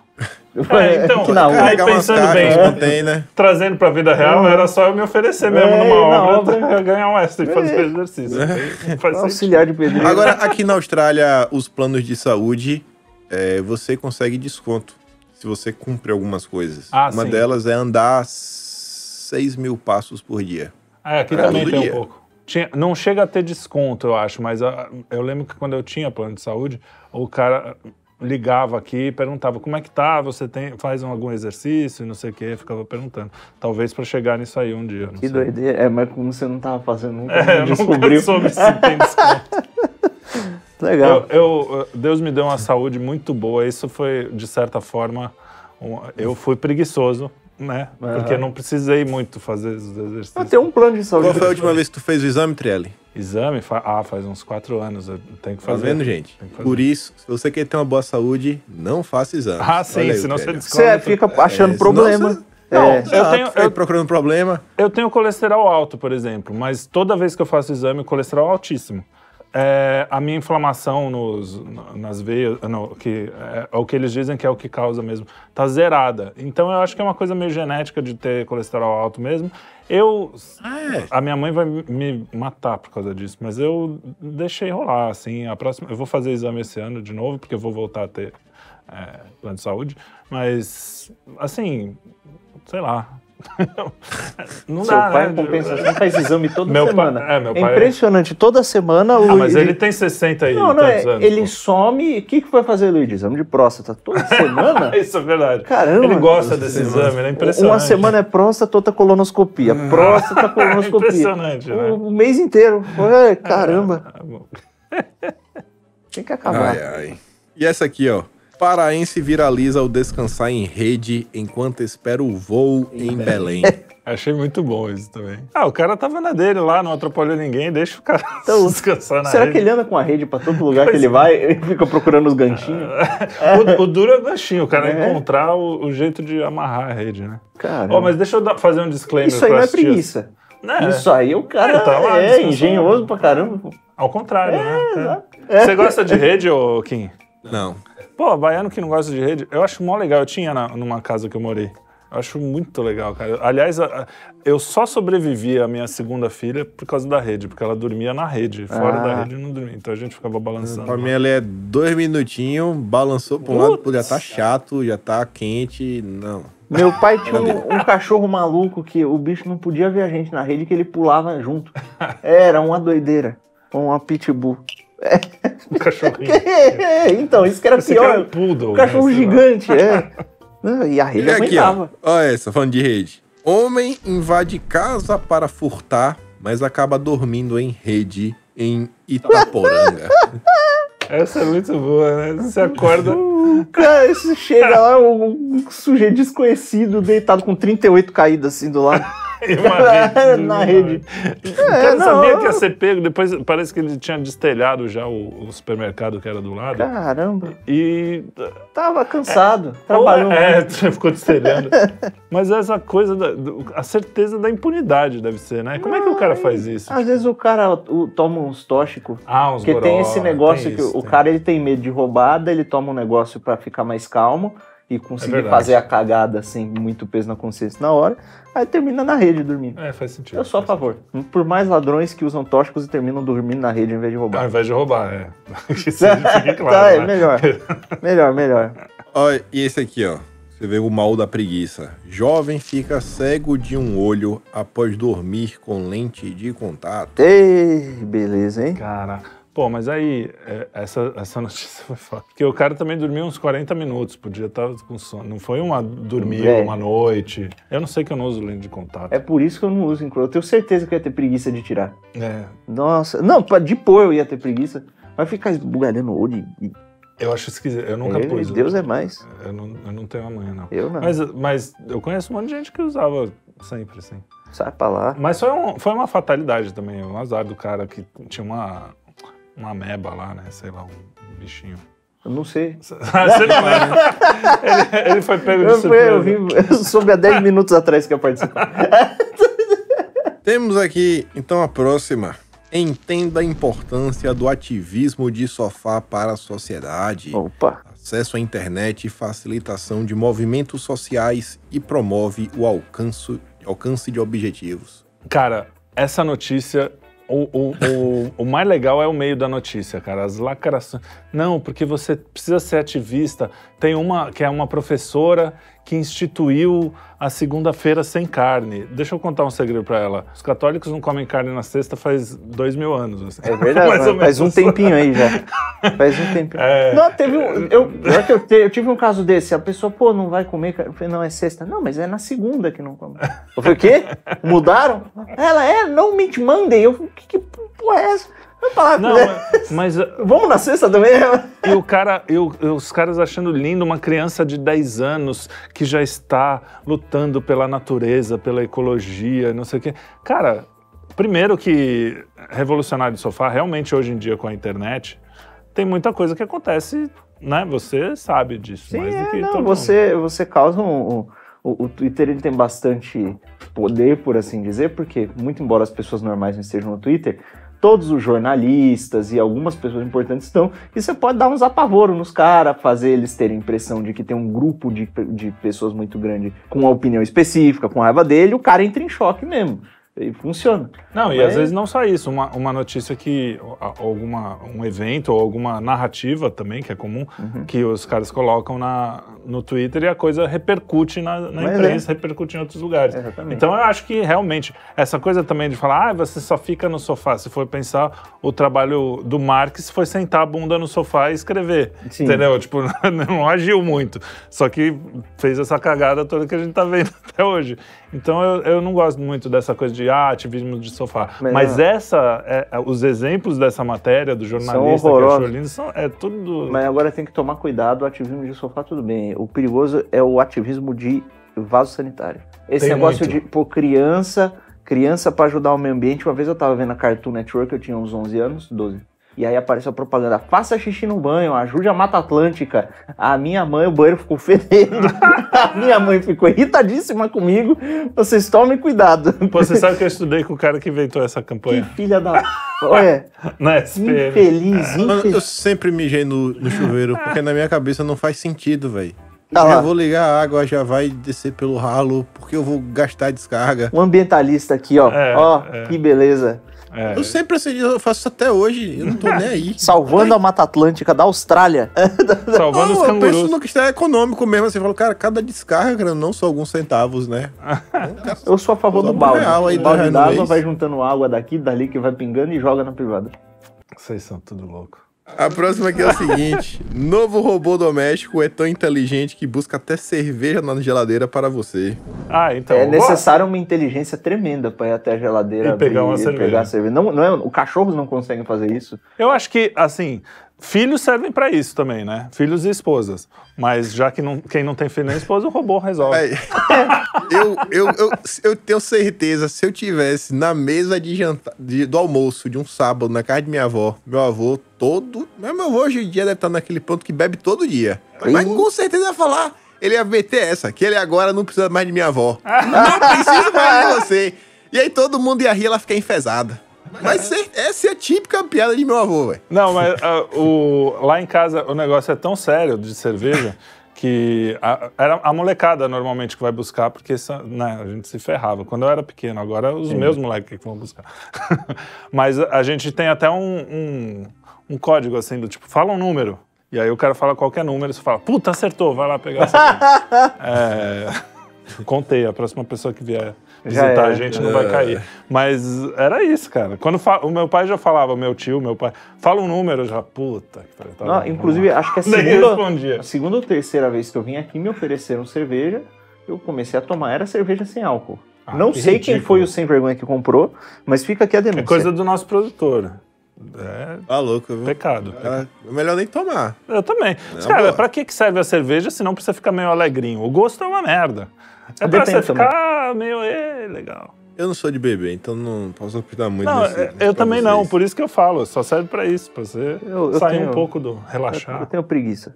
É, então, aqui na Aí, pensando bem, não tem, né? Trazendo pra vida real, era só eu me oferecer mesmo É, numa obra, obra. ganhar um extra e fazer É. exercício. Aí Faz. Auxiliar de pedreiro. Agora, aqui na Austrália, os planos de saúde, é, você consegue desconto se você cumpre algumas coisas. Ah, Uma sim. delas é andar 6 mil passos por dia. É, aqui É, também tem dia. um pouco. Tinha- não chega a ter desconto, eu acho, mas ah, eu lembro que quando eu tinha plano de saúde, o cara ligava aqui e perguntava como é que tá, você tem, faz algum exercício e não sei o que, ficava perguntando. Talvez pra chegar nisso aí um dia. Não Que sei. doideira. É, mas como você não tava fazendo nunca, [LAUGHS] É, não eu nunca descobriu. soube se tem desconto. [LAUGHS] Legal. Eu, eu- Deus me deu uma saúde muito boa. Isso foi, de certa forma, um- eu fui preguiçoso, né? Aham. Porque não precisei muito fazer os exercícios. Mas tem um plano de saúde. Qual foi a última vez que tu fez o exame, Trielli? Exame? Fa- Ah, faz uns quatro anos. Eu tenho que Tá fazer. vendo, gente? Tem. Por isso, se você quer ter uma boa saúde, não faça exame. Ah, sim, Olha aí, senão você Trielli. descobre. Você fica achando É, problema. você- Não, É. eu tenho- fica eu- procurando problema. Eu tenho colesterol alto, por exemplo, mas toda vez que eu faço exame, o colesterol é altíssimo. é, a minha inflamação nos, nas veias, no, que é, é, o que eles dizem que é o que causa mesmo, tá zerada. Então eu acho que é uma coisa meio genética de ter colesterol alto mesmo. Eu, É. a minha mãe vai me matar por causa disso, mas eu deixei rolar, assim, a próxima, eu vou fazer exame esse ano de novo, porque eu vou voltar a ter é, plano de saúde, mas, assim, sei lá, não Seu dá, pai, né? em compensação, faz exame toda Meu semana. é, meu é pai- impressionante. Toda semana o Ah, mas ele tem 60 e Não, não é. tantos anos. Ele pô. some. O que, que foi fazer, Luigi? Exame de próstata. Toda semana? [LAUGHS] Isso é verdade. Caramba. Ele gosta desse exame, ele é impressionante. Uma semana é próstata, outra colonoscopia. Próstata, [LAUGHS] colonoscopia. Impressionante, né? o, o mês inteiro. Ué, caramba. Ah, bom. Tem que acabar. Ai, ai. E essa aqui, ó. Paraense viraliza o descansar em rede enquanto espera o voo em Belém. [LAUGHS] Achei muito bom isso também. Ah, o cara tava na dele lá, não atrapalhou ninguém, deixa o cara Então, [LAUGHS] descansar na Será rede. que ele anda com a rede pra todo lugar que Pois ele é. vai e fica procurando os ganchinhos? [LAUGHS] o, o duro é o ganchinho, o cara É. encontrar o, o jeito de amarrar a rede, né? Cara, Ó, mas deixa eu dar- fazer um disclaimer isso aí não é preguiça. Né? Isso aí o cara É, tá lá é engenhoso pra caramba. Ao contrário, É, né? Você gosta de rede, ô Kim? Não. Pô, baiano que não gosta de rede, eu acho mó legal. Eu tinha na- numa casa que eu morei. Eu acho muito legal, cara. Aliás, a- a- eu só sobrevivi à minha segunda filha por causa da rede, porque ela dormia na rede. Fora Ah. da rede não dormia. Então a gente ficava balançando. Pra mim, ela é dois minutinhos, balançou pra um lado, pô, já tá chato, já tá quente. Não. Meu pai tinha um, um cachorro maluco que o bicho não podia ver a gente na rede que ele pulava junto. Era uma doideira. Uma pitbull. Um cachorrinho. [LAUGHS] então, isso que era Esse é pior. um poodle. Um cachorro né, sei lá. gigante, é. [LAUGHS] E a rede E aqui, ó. essa, falando de rede. Homem invade casa para furtar, mas acaba dormindo em rede em Itaporanga. [LAUGHS] Essa é muito boa, né? Você acorda. Cara, chega lá, um, um sujeito desconhecido, deitado com 38 caídas assim do lado. [LAUGHS] rede. Na rede. O cara É, não. sabia que ia ser pego, depois parece que ele tinha destelhado já o, o supermercado que era do lado. Caramba. E. Tava cansado. Trabalhou. É, muito. [LAUGHS] ficou destelhando. [LAUGHS] Mas essa coisa, da, a certeza da impunidade deve ser, né? Como é que o cara faz isso? Às vezes o cara o- toma uns tóxicos. Ah, uns Porque tem goró, esse negócio tem que isso, o tem. cara ele tem medo de roubada, ele toma um negócio pra ficar mais calmo e conseguir verdade. fazer a cagada sem muito peso na consciência na hora, aí termina na rede dormindo. É, faz sentido. Eu sou a favor. Por mais ladrões que usam tóxicos e terminam dormindo na rede em vez de Ao roubar. invés de roubar, é. [LAUGHS] Isso claro. tá, é né? melhor. melhor, [LAUGHS] melhor. Olha, e esse aqui, ó. Você vê o mal da preguiça. Jovem fica cego de um olho após dormir com lente de contato. Ei, beleza, hein? Cara, pô, mas aí, é, essa, essa notícia [LAUGHS] foi foda. Porque o cara também dormiu uns 40 minutos, podia estar com sono. Não foi uma dormir É. uma noite. Eu não sei que eu não uso lente de contato. É por isso que eu não uso inclu. Eu tenho certeza que eu ia ter preguiça de tirar. É, Nossa, não, de pôr eu ia ter preguiça. Vai ficar esbugalhando o olho e. eu acho esquisito. Eu nunca Ei, pus. Deus é mais. Eu não, eu não tenho amanhã, não. Eu não. Mas, mas eu conheço um monte de gente que usava sempre, assim. Sai pra lá. Mas foi, um- foi uma fatalidade também, um azar do cara que tinha uma, uma ameba lá, né? Sei lá, um bichinho. Eu não sei. [LAUGHS] Você não lembra? ele, ele foi pego de Eu, fui- eu, surpresa. vi, eu soube há 10 minutos atrás que ia participar. [LAUGHS] Temos aqui, então, a próxima. Entenda a importância do ativismo de sofá para a sociedade. Opa. Acesso à internet e facilitação de movimentos sociais e promove o alcance, alcance de objetivos. Cara, essa notícia. O, o, o, o mais legal é o meio da notícia, cara. As lacrações. Não, porque você precisa ser ativista. Tem uma que é uma professora que instituiu a segunda-feira sem carne. Deixa eu contar um segredo pra ela. Os católicos não comem carne na sexta faz dois mil anos. assim. É verdade, [LAUGHS] faz um tempinho aí já. [LAUGHS] Faz um tempinho. É. Não, teve um. Eu, eu, te- eu tive um caso desse. A pessoa, pô, não vai comer. cara. Eu falei, não, é sexta. Não, mas é na segunda que não come. Eu falei, o quê? Mudaram? Ela é, não Meat Monday. Eu falei, que, que porra é essa? Falar Não, ela. mas uh, Vamos na sexta também? E o cara, e o- e os caras achando lindo uma criança de 10 anos que já está lutando pela natureza, pela ecologia, não sei o quê. Cara, primeiro que revolucionário de sofá, realmente hoje em dia com a internet, tem muita coisa que acontece, né? Você sabe disso. Sim, mais do é, que não, todo você, você causa um, um- o, o Twitter ele tem bastante poder, por assim dizer, porque, muito embora as pessoas normais não estejam no Twitter, todos os jornalistas e algumas pessoas importantes estão, e você pode dar uns apavoros nos caras, fazer eles terem impressão de que tem um grupo de, de pessoas muito grande com uma opinião específica, com raiva dele, o cara entra em choque mesmo. E funciona. Não, e Mas- às vezes não só isso, uma, uma notícia que, alguma, um evento ou alguma narrativa também, que é comum, Uhum. que os caras colocam na, no Twitter e a coisa repercute na, na Mas imprensa, repercute em outros lugares. Exatamente. Então eu acho que realmente essa coisa também de falar, ah, você só fica no sofá. Se for pensar, o trabalho do Marx foi sentar a bunda no sofá e escrever. Sim. Entendeu? Tipo, [LAUGHS] não agiu muito. Só que fez essa cagada toda que a gente tá vendo [LAUGHS] até hoje. Então eu, eu não gosto muito dessa coisa de ah, ativismo de sofá. Mas Mas, não. essa, é- é- os exemplos dessa matéria do jornalista que achou lindo, são, é tudo. Mas agora tem que tomar cuidado, o ativismo de sofá tudo bem. O perigoso é o ativismo de vaso sanitário. Esse Tem negócio muito. de, pô, criança, criança pra ajudar o meio ambiente. Uma vez eu tava vendo a Cartoon Network, eu tinha uns 11 anos, 12. E aí apareceu a propaganda, faça xixi no banho, ajude a Mata Atlântica. A minha mãe, o banheiro ficou fedendo. [LAUGHS] a minha mãe ficou irritadíssima comigo. Vocês tomem cuidado. Pô, você sabe que eu estudei com o cara que inventou essa Que campanha filha da... Olha, [LAUGHS] na infeliz, Mano, infeliz. eu sempre mijei no, no chuveiro, porque na minha cabeça não faz sentido, velho. Ah lá. já vou ligar a água, já vai descer pelo ralo, porque eu vou gastar a descarga. Um ambientalista aqui, ó. É, ó, é. que beleza. É. Eu sempre acendi, eu faço isso até hoje, eu não tô [LAUGHS] nem aí. Salvando a Mata Atlântica da Austrália. [LAUGHS] Salvando os Não, eu penso cangurus. no que está econômico mesmo. Você fala, cara, cada descarga, não são alguns centavos, né? [LAUGHS] Eu sou a favor do balde. real aí o balde d'água vai juntando água daqui, dali, que vai pingando e joga na privada. Vocês são tudo louco. A próxima aqui é o seguinte: novo robô doméstico é tão inteligente que busca até cerveja na geladeira para você. Ah, então. é necessário uma inteligência tremenda pra ir até a geladeira E pegar abrir uma e cerveja. pegar a cerveja. Não, não é, o cachorros não conseguem fazer isso. Eu acho que, assim, filhos servem pra isso também, né? Filhos e esposas. Mas já que não, quem não tem filho nem esposa, o robô resolve. Véi, [LAUGHS] eu, eu, eu, eu tenho certeza, se eu tivesse na mesa de jantar, de- do almoço de um sábado na casa de minha avó, meu avô todo. Meu avô hoje em dia deve estar naquele ponto que bebe todo dia. Mas Ih. com certeza ia falar. Ele ia meter essa, que ele agora não precisa mais de minha avó. [LAUGHS] não preciso mais de você. E aí todo mundo ia rir e ela ficar enfesada. Mas essa é a típica piada de meu avô, velho. Não, mas ah, o, lá em casa o negócio é tão sério de cerveja que a, era a molecada normalmente que vai buscar, porque né, a gente se ferrava. Quando eu era pequeno, agora os meus moleques que vão buscar. [LAUGHS] mas a gente tem até um, um, um código assim, do tipo, fala um número. E aí o cara fala qualquer número, você fala, puta, acertou, vai lá pegar essa [LAUGHS] é, Contei, a próxima pessoa que vier [LAUGHS] Já visitar a era. gente não vai cair. Mas era isso, cara. Quando fa- o meu pai já falava, meu tio, meu pai, fala um número, eu já, puta. que pariu, tá Não, inclusive, vamos acho que a [LAUGHS] segunda, a segunda ou terceira vez que eu vim aqui me ofereceram cerveja, eu comecei a tomar, era cerveja sem álcool. Ah, não que sei quem ridículo. foi o sem vergonha que comprou, mas fica aqui a denúncia. É coisa do nosso produtor. É Tá louco, viu? pecado. Cara, é melhor nem tomar. Eu também. Mas, cara, boa. pra que que serve a cerveja se não precisa ficar meio alegrinho? O gosto é uma merda. É pra Depende você ficar meio, "Ê, legal. Eu não sou de beber, então não posso opinar muito Não, nesse- eu- nesse eu também não, vocês. por isso que eu falo. Só serve pra isso, pra você Eu- eu sair tenho- um pouco do Eu, relaxar. eu tenho preguiça.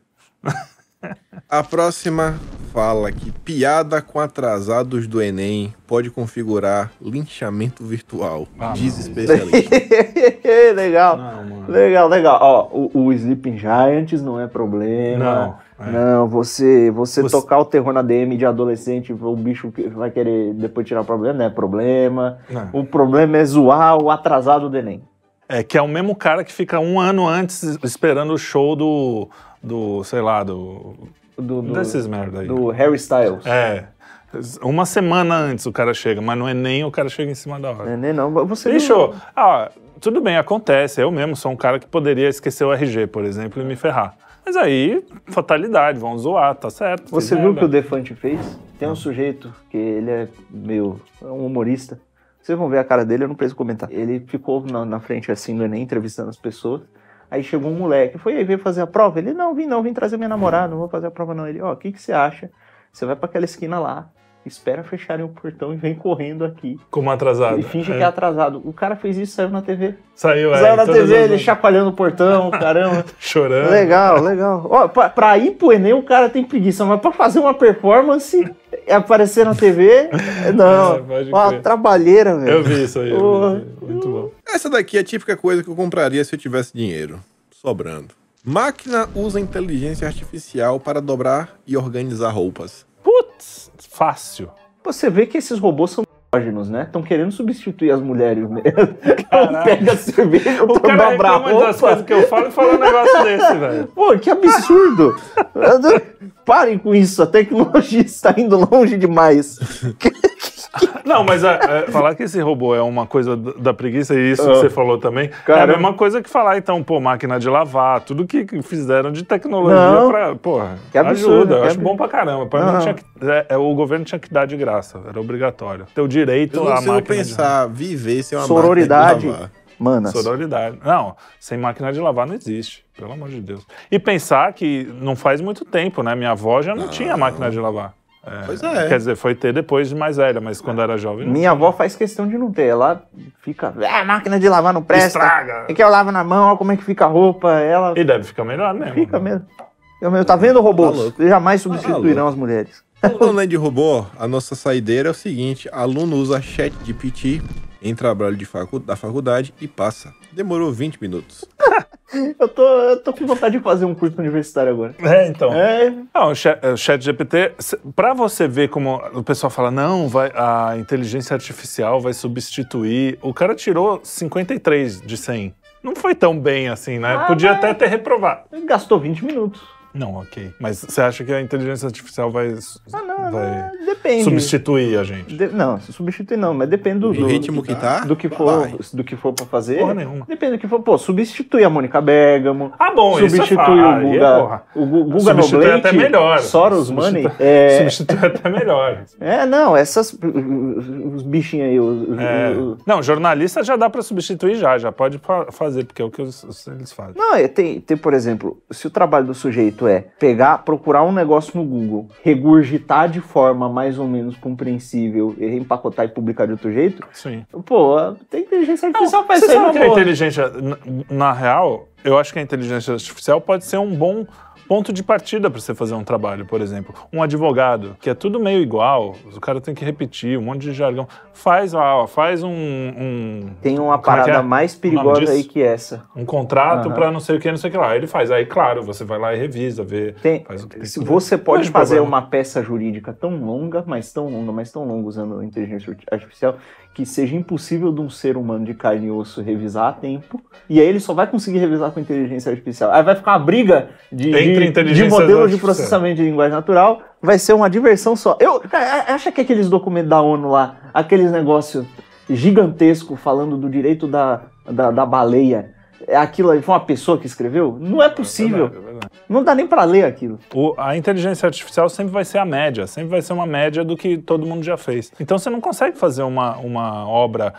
A próxima fala que piada com atrasados do Enem pode configurar linchamento virtual. Ah, diz não. especialista. [LAUGHS] legal. Não. Legal, legal. Ó, o, o Sleeping Giants não é problema. Não, é. Não, você, você, Você- tocar o terror na DM de adolescente, o bicho vai querer depois tirar o problema, não é problema. Não. O problema é zoar o atrasado do Enem. É que é o mesmo cara que fica um ano antes esperando o show do. do sei lá, do. Do, do, desses merda aí. do Harry Styles. É. Uma semana antes o cara chega, mas não é nem o cara chega em cima da hora. Enem não, você Bicho, ah, tudo bem, acontece. Eu mesmo sou um cara que poderia esquecer o RG, por exemplo, e me ferrar. Mas aí, fatalidade, vão zoar, tá certo. Você viu o que o Defante fez? Tem um sujeito que ele é meio é um humorista. Vocês vão ver a cara dele, eu não preciso comentar. Ele ficou na, na frente assim do Enem, entrevistando as pessoas. Aí chegou um moleque, foi aí, veio fazer a prova. Ele, não, vim não, vim trazer minha namorada, não vou fazer a prova não. Ele, ó, o que, que você acha? Você vai pra aquela esquina lá, espera fecharem o portão e vem correndo aqui. Como atrasado. E finge É. que é atrasado. O cara fez isso, saiu na TV. Saiu, é, saiu na TV, as- ele chacoalhando o portão, [LAUGHS] caramba. Chorando. Legal, legal. Ó, pra, pra ir pro Enem o cara tem preguiça, mas pra fazer uma performance e aparecer na TV, [LAUGHS] não. É, crer. trabalheira, velho. Eu vi isso aí. Porra. vi. Muito bom. Essa daqui é a típica coisa que eu compraria se eu tivesse dinheiro. Sobrando. Máquina usa inteligência artificial para dobrar e organizar roupas. Putz, fácil. Você vê que esses robôs são misóginos, né? Estão querendo substituir as mulheres mesmo. [LAUGHS] Caralho. Pega a cerveja, O cara reclama das coisas que eu falo e fala um negócio desse, velho. [LAUGHS] Pô, que absurdo! [LAUGHS] Parem com isso, a tecnologia está indo longe demais. [LAUGHS] Não, mas é, é, falar que esse robô é uma coisa da preguiça, e isso Ah. que você falou também, é Caramba. a mesma coisa que falar, então, pô, máquina de lavar, tudo que que fizeram de tecnologia Não. pra. Porra, Que absurdo, ajuda. Eu que acho bom pra caramba. Pra mim, Não. tinha que, é, é, o governo tinha que dar de graça, era obrigatório. Ter o direito Eu à não máquina pensar, viver sem uma Sororidade. máquina de lavar. Manas. de sororidade. Não, sem máquina de lavar não existe, pelo amor de Deus. E pensar que não faz muito tempo, né? Minha avó já não, tinha máquina de lavar. É, Pois é. Quer dizer, foi ter depois de mais velha, mas quando era jovem. Minha avó faz questão de não ter. Ela fica. Ah, máquina de lavar não presta. Estraga. É que eu lavo na mão, olha como é que fica a roupa. Ela E deve ficar melhor mesmo. fica mesmo. Eu mesmo. Tá vendo, robôs? Tá. Jamais substituirão louco. as mulheres. Falando de robô, a nossa saideira é o seguinte: aluno usa chat GPT em trabalho de facu da faculdade e passa. Demorou 20 minutos. [LAUGHS] [LAUGHS] Eu tô, eu tô com vontade de fazer um curso universitário agora. É, então. É, Não, o chat, o chat GPT, pra você ver como o pessoal fala, não, vai, a inteligência artificial vai substituir. O cara tirou 53 de 100. Não foi tão bem assim, né? Ah, Podia mas- até ter reprovado. gastou 20 minutos. Não, ok. Mas você acha que a inteligência artificial vai, Ah, não, vai não, depende. substituir a gente? De- não, substitui não, mas depende do, do, ritmo que tá. do que for, vai. do que for pra fazer. Porra nenhuma. Depende do que for. Pô, substitui a Mônica Bergamo. Ah, bom, isso é substitui o aí, Guga, o Gu- Guga Substitui até melhor. Soros Substitui- Money. É, [LAUGHS] Substitui até melhor. é, não, essas os bichinhos aí, os, É. os- Não, jornalista já dá pra substituir já, já pode fa- fazer, porque é o que os- os- eles fazem. Não, é, tem, tem, por exemplo, se o trabalho do sujeito é pegar, procurar um negócio no Google, regurgitar de forma mais ou menos compreensível, e empacotar e publicar de outro jeito, Sim. pô, tem inteligência artificial faz Você isso aí que a inteligência, na, na real, eu acho que a inteligência artificial pode ser um bom ponto de partida para você fazer um trabalho, por exemplo. Um advogado, que é tudo meio igual, o cara tem que repetir um monte de jargão. Faz lá, ó, faz um, um, Tem uma é parada é? mais nome perigosa aí que essa. um contrato Aham. para não sei o que, não sei o que lá. Ele faz. Aí, claro, você vai lá e revisa, vê. Tem, faz o que tem você pode Vejo fazer problema. uma peça jurídica tão longa, mas tão longa, mas tão longa usando inteligência artificial, que seja impossível de um ser humano de carne e osso revisar a tempo, e aí ele só vai conseguir revisar com inteligência artificial. Aí vai ficar uma briga de, Entre de, de inteligências modelo de processamento de linguagem natural, vai ser uma diversão só. Eu a- acha que aqueles documentos da ONU lá, aqueles negócios gigantescos falando do direito da, da, da baleia, é aquilo foi uma pessoa que escreveu? Não é possível. É verdade, é verdade. Não dá nem pra ler aquilo. O- a inteligência artificial sempre vai ser a média, sempre vai ser uma média do que todo mundo já fez. Então você não consegue fazer uma, uma obra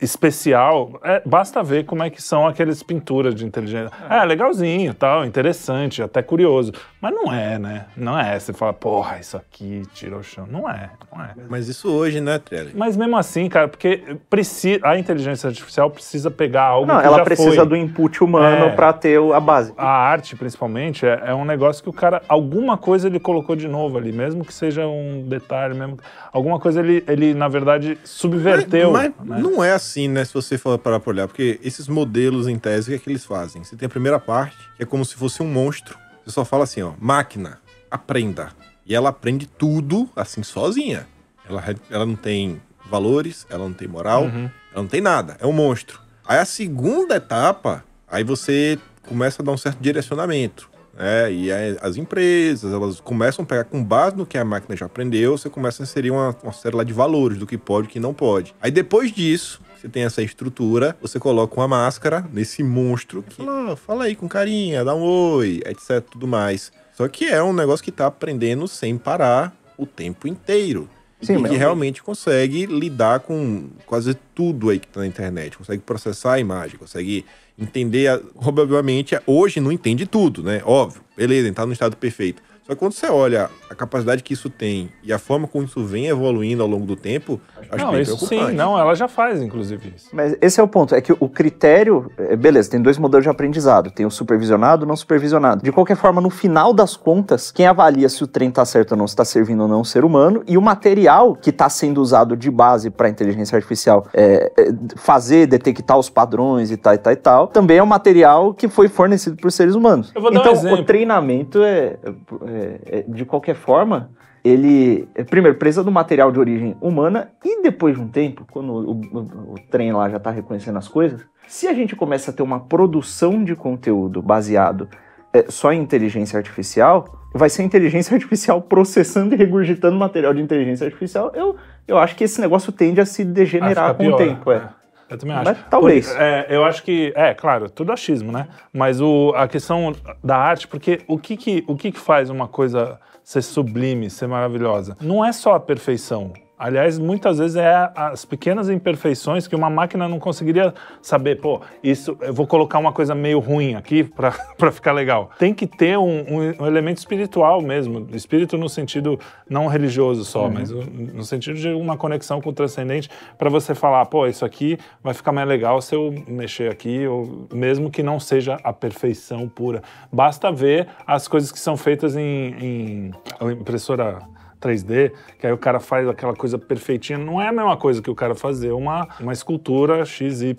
especial, é, basta ver como é que são aqueles pinturas de inteligência. É, legalzinho, tal, interessante, até curioso. Mas não é, né? Não é. Você fala, porra, isso aqui tirou o chão. Não é, não é. Mas isso hoje, né, Trelli? Mas mesmo assim, cara, porque precisa, a inteligência artificial precisa pegar algo Não, que ela já precisa foi. do input humano É. pra ter a base. A arte, principalmente, é, é um negócio que o cara, alguma coisa ele colocou de novo ali, mesmo que seja um detalhe, mesmo, alguma coisa ele, ele na verdade, subverteu. Mas, né? não é assim, né, se você for parar pra olhar, porque esses modelos, em tese, o que é que eles fazem? Você tem a primeira parte, que é como se fosse um monstro. Você só fala assim, ó, máquina, aprenda. E ela aprende tudo, assim, sozinha. Ela, ela não tem valores, ela não tem moral, Uhum. ela não tem nada. É um monstro. Aí a segunda etapa, aí você começa a dar um certo direcionamento. Né? e aí as empresas, elas começam a pegar com base no que a máquina já aprendeu, você começa a inserir uma, uma série lá de valores, do que pode e o que não pode. Aí depois disso, você tem essa estrutura, você coloca uma máscara nesse monstro que fala, fala aí com carinha, dá um oi, etc, tudo mais. Só que é um negócio que tá aprendendo sem parar o tempo inteiro. Sim, e que realmente consegue lidar com quase tudo aí que tá na internet. Consegue processar a imagem, consegue entender. A... Obviamente, hoje não entende tudo, né? Óbvio. Beleza, tá no estado perfeito. Só que quando você olha a capacidade que isso tem e a forma como isso vem evoluindo ao longo do tempo, acho não, bem isso preocupante. sim, não, ela já faz, inclusive, isso. Mas esse é o ponto, é que o critério, é, beleza, tem dois modelos de aprendizado, tem o supervisionado e o não supervisionado. De qualquer forma, no final das contas, quem avalia se o trem está certo ou não, se está servindo ou não o ser humano, e o material que está sendo usado de base para a inteligência artificial é, é, fazer, detectar os padrões e tal e tal e tal, também é um material que foi fornecido por seres humanos. Eu vou dar um então, exemplo. o treinamento é, é- é- de qualquer forma, ele, é, primeiro, precisa do material de origem humana e depois de um tempo, quando o, o- o trem lá já está reconhecendo as coisas, se a gente começa a ter uma produção de conteúdo baseado é, só em inteligência artificial, vai ser inteligência [LAUGHS] artificial processando e regurgitando material de inteligência artificial. Eu, eu acho que esse negócio tende a se Ah, degenerar fica com o pior, tempo. É. Eu também acho. Mas talvez. Por- é, eu acho que, é, claro, tudo achismo, né? Mas o, a questão da arte, porque o que que, o que que faz uma coisa ser sublime, ser maravilhosa? Não é só a perfeição. Aliás, muitas vezes é as pequenas imperfeições que uma máquina não conseguiria saber. Pô, isso, eu vou colocar uma coisa meio ruim aqui [LAUGHS] pra ficar legal. Tem que ter um, um- elemento espiritual mesmo. Espírito no sentido não religioso só, mas o- no sentido de uma conexão com o transcendente para você falar, pô, isso aqui vai ficar mais legal se eu mexer aqui, ou mesmo que não seja a perfeição pura. Basta ver as coisas que são feitas em, em impressora 3D, que aí o cara faz aquela coisa perfeitinha. Não é a mesma coisa que o cara fazer uma, uma escultura XY.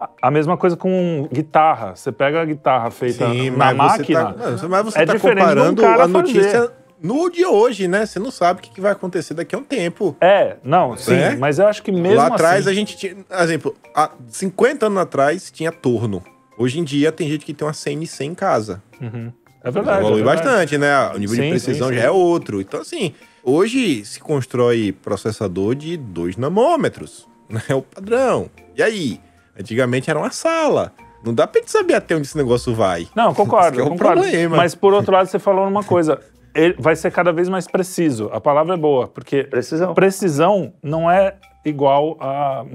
A, a mesma coisa com guitarra. Você pega a guitarra feita Sim, na mas você máquina. tá, mas você é tá um comparando cara a notícia fazer. no de hoje, né? Você não sabe o que vai acontecer daqui a um tempo. É, não, sim, É? mas eu acho que mesmo Lá atrás assim, a gente tinha, por exemplo, há 50 anos atrás tinha torno. Hoje em dia tem gente que tem uma CNC em casa. Uhum. É verdade. Evolui é verdade. bastante, né? O nível Sim, de precisão sim, já sim. é outro. Então, assim, hoje se constrói processador de 2 nanômetros. [LAUGHS] Né? É o padrão. E aí? Antigamente era uma sala. Não dá pra gente saber até onde esse negócio vai. Não, [LAUGHS] concordo, é o concordo. problema. Mas por outro lado, você falou uma coisa. Ele vai ser cada vez mais preciso. A palavra é boa, porque Precisão. precisão não é igual a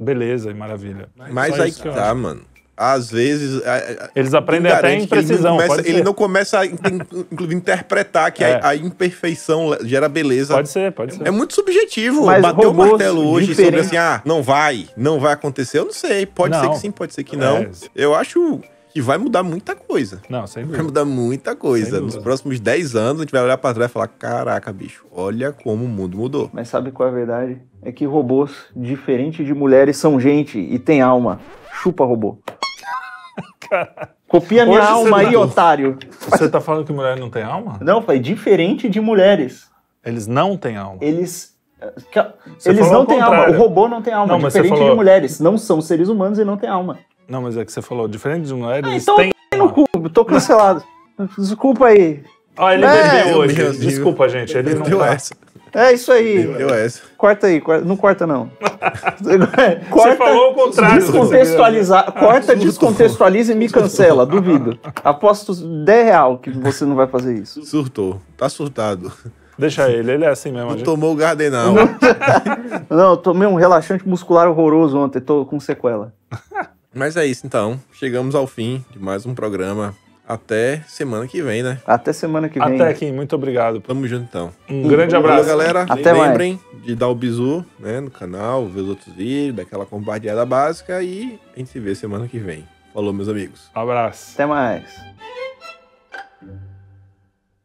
beleza e maravilha. Mas Só aí que tá, acho. mano. Às vezes. a- a- Eles aprendem até em que ele não precisão. começa- ele ser. não começa a, inclusive, interpretar que É. a, a imperfeição gera beleza. Pode ser, pode ser. É muito subjetivo. Mas Bater o martelo hoje sobre diferentes- assim, ah, não vai, não vai acontecer. Eu não sei. Pode ser Não. que sim, pode ser que não. É. Eu acho que vai mudar muita coisa. Não, sem Vai dúvida. mudar muita coisa. Nos próximos 10 anos, a gente vai olhar pra trás e falar: caraca, bicho, olha como o mundo mudou. Mas sabe qual é a verdade? É que robôs, diferente de mulheres, são gente e têm alma. Chupa robô. Copia minha Hoje alma aí, não- otário. Você tá falando que mulher não tem alma? Não, foi diferente de mulheres. Eles não têm alma. Eles. que- Você eles não têm alma. O robô não tem alma. Não, mas você diferente falou- de mulheres. Não são seres humanos e não têm alma. Não, mas é que você falou, diferente de mulheres, Ah, eles então têm No cu, tô cancelado. Desculpa aí. Ó, ele É, bebeu hoje. Desculpa, gente. Ele não Deu tá... É isso aí. Deu essa. Corta aí, corta- não corta não. [LAUGHS] Você falou o contrário. Descontextualizar, corta, [LAUGHS] descontextualiza e me cancela, duvido. Aposto 10 real que você não vai fazer isso. Surtou. Tá surtado. Deixa ele, ele é assim mesmo. Não gente- tomou o Gardenal. Não, [LAUGHS] eu tomei um relaxante muscular horroroso ontem, tô com sequela. Mas é isso então. Chegamos ao fim de mais um programa. Até semana que vem, né? Até semana que vem. Até aqui, muito obrigado. Tamo junto então. Um grande Valeu, abraço. galera. Até mais. Lembrem de dar o bizu né, no canal, ver os outros vídeos, daquela compartilhada básica e a gente se vê semana que vem. Falou, meus amigos. Abraço. Até mais.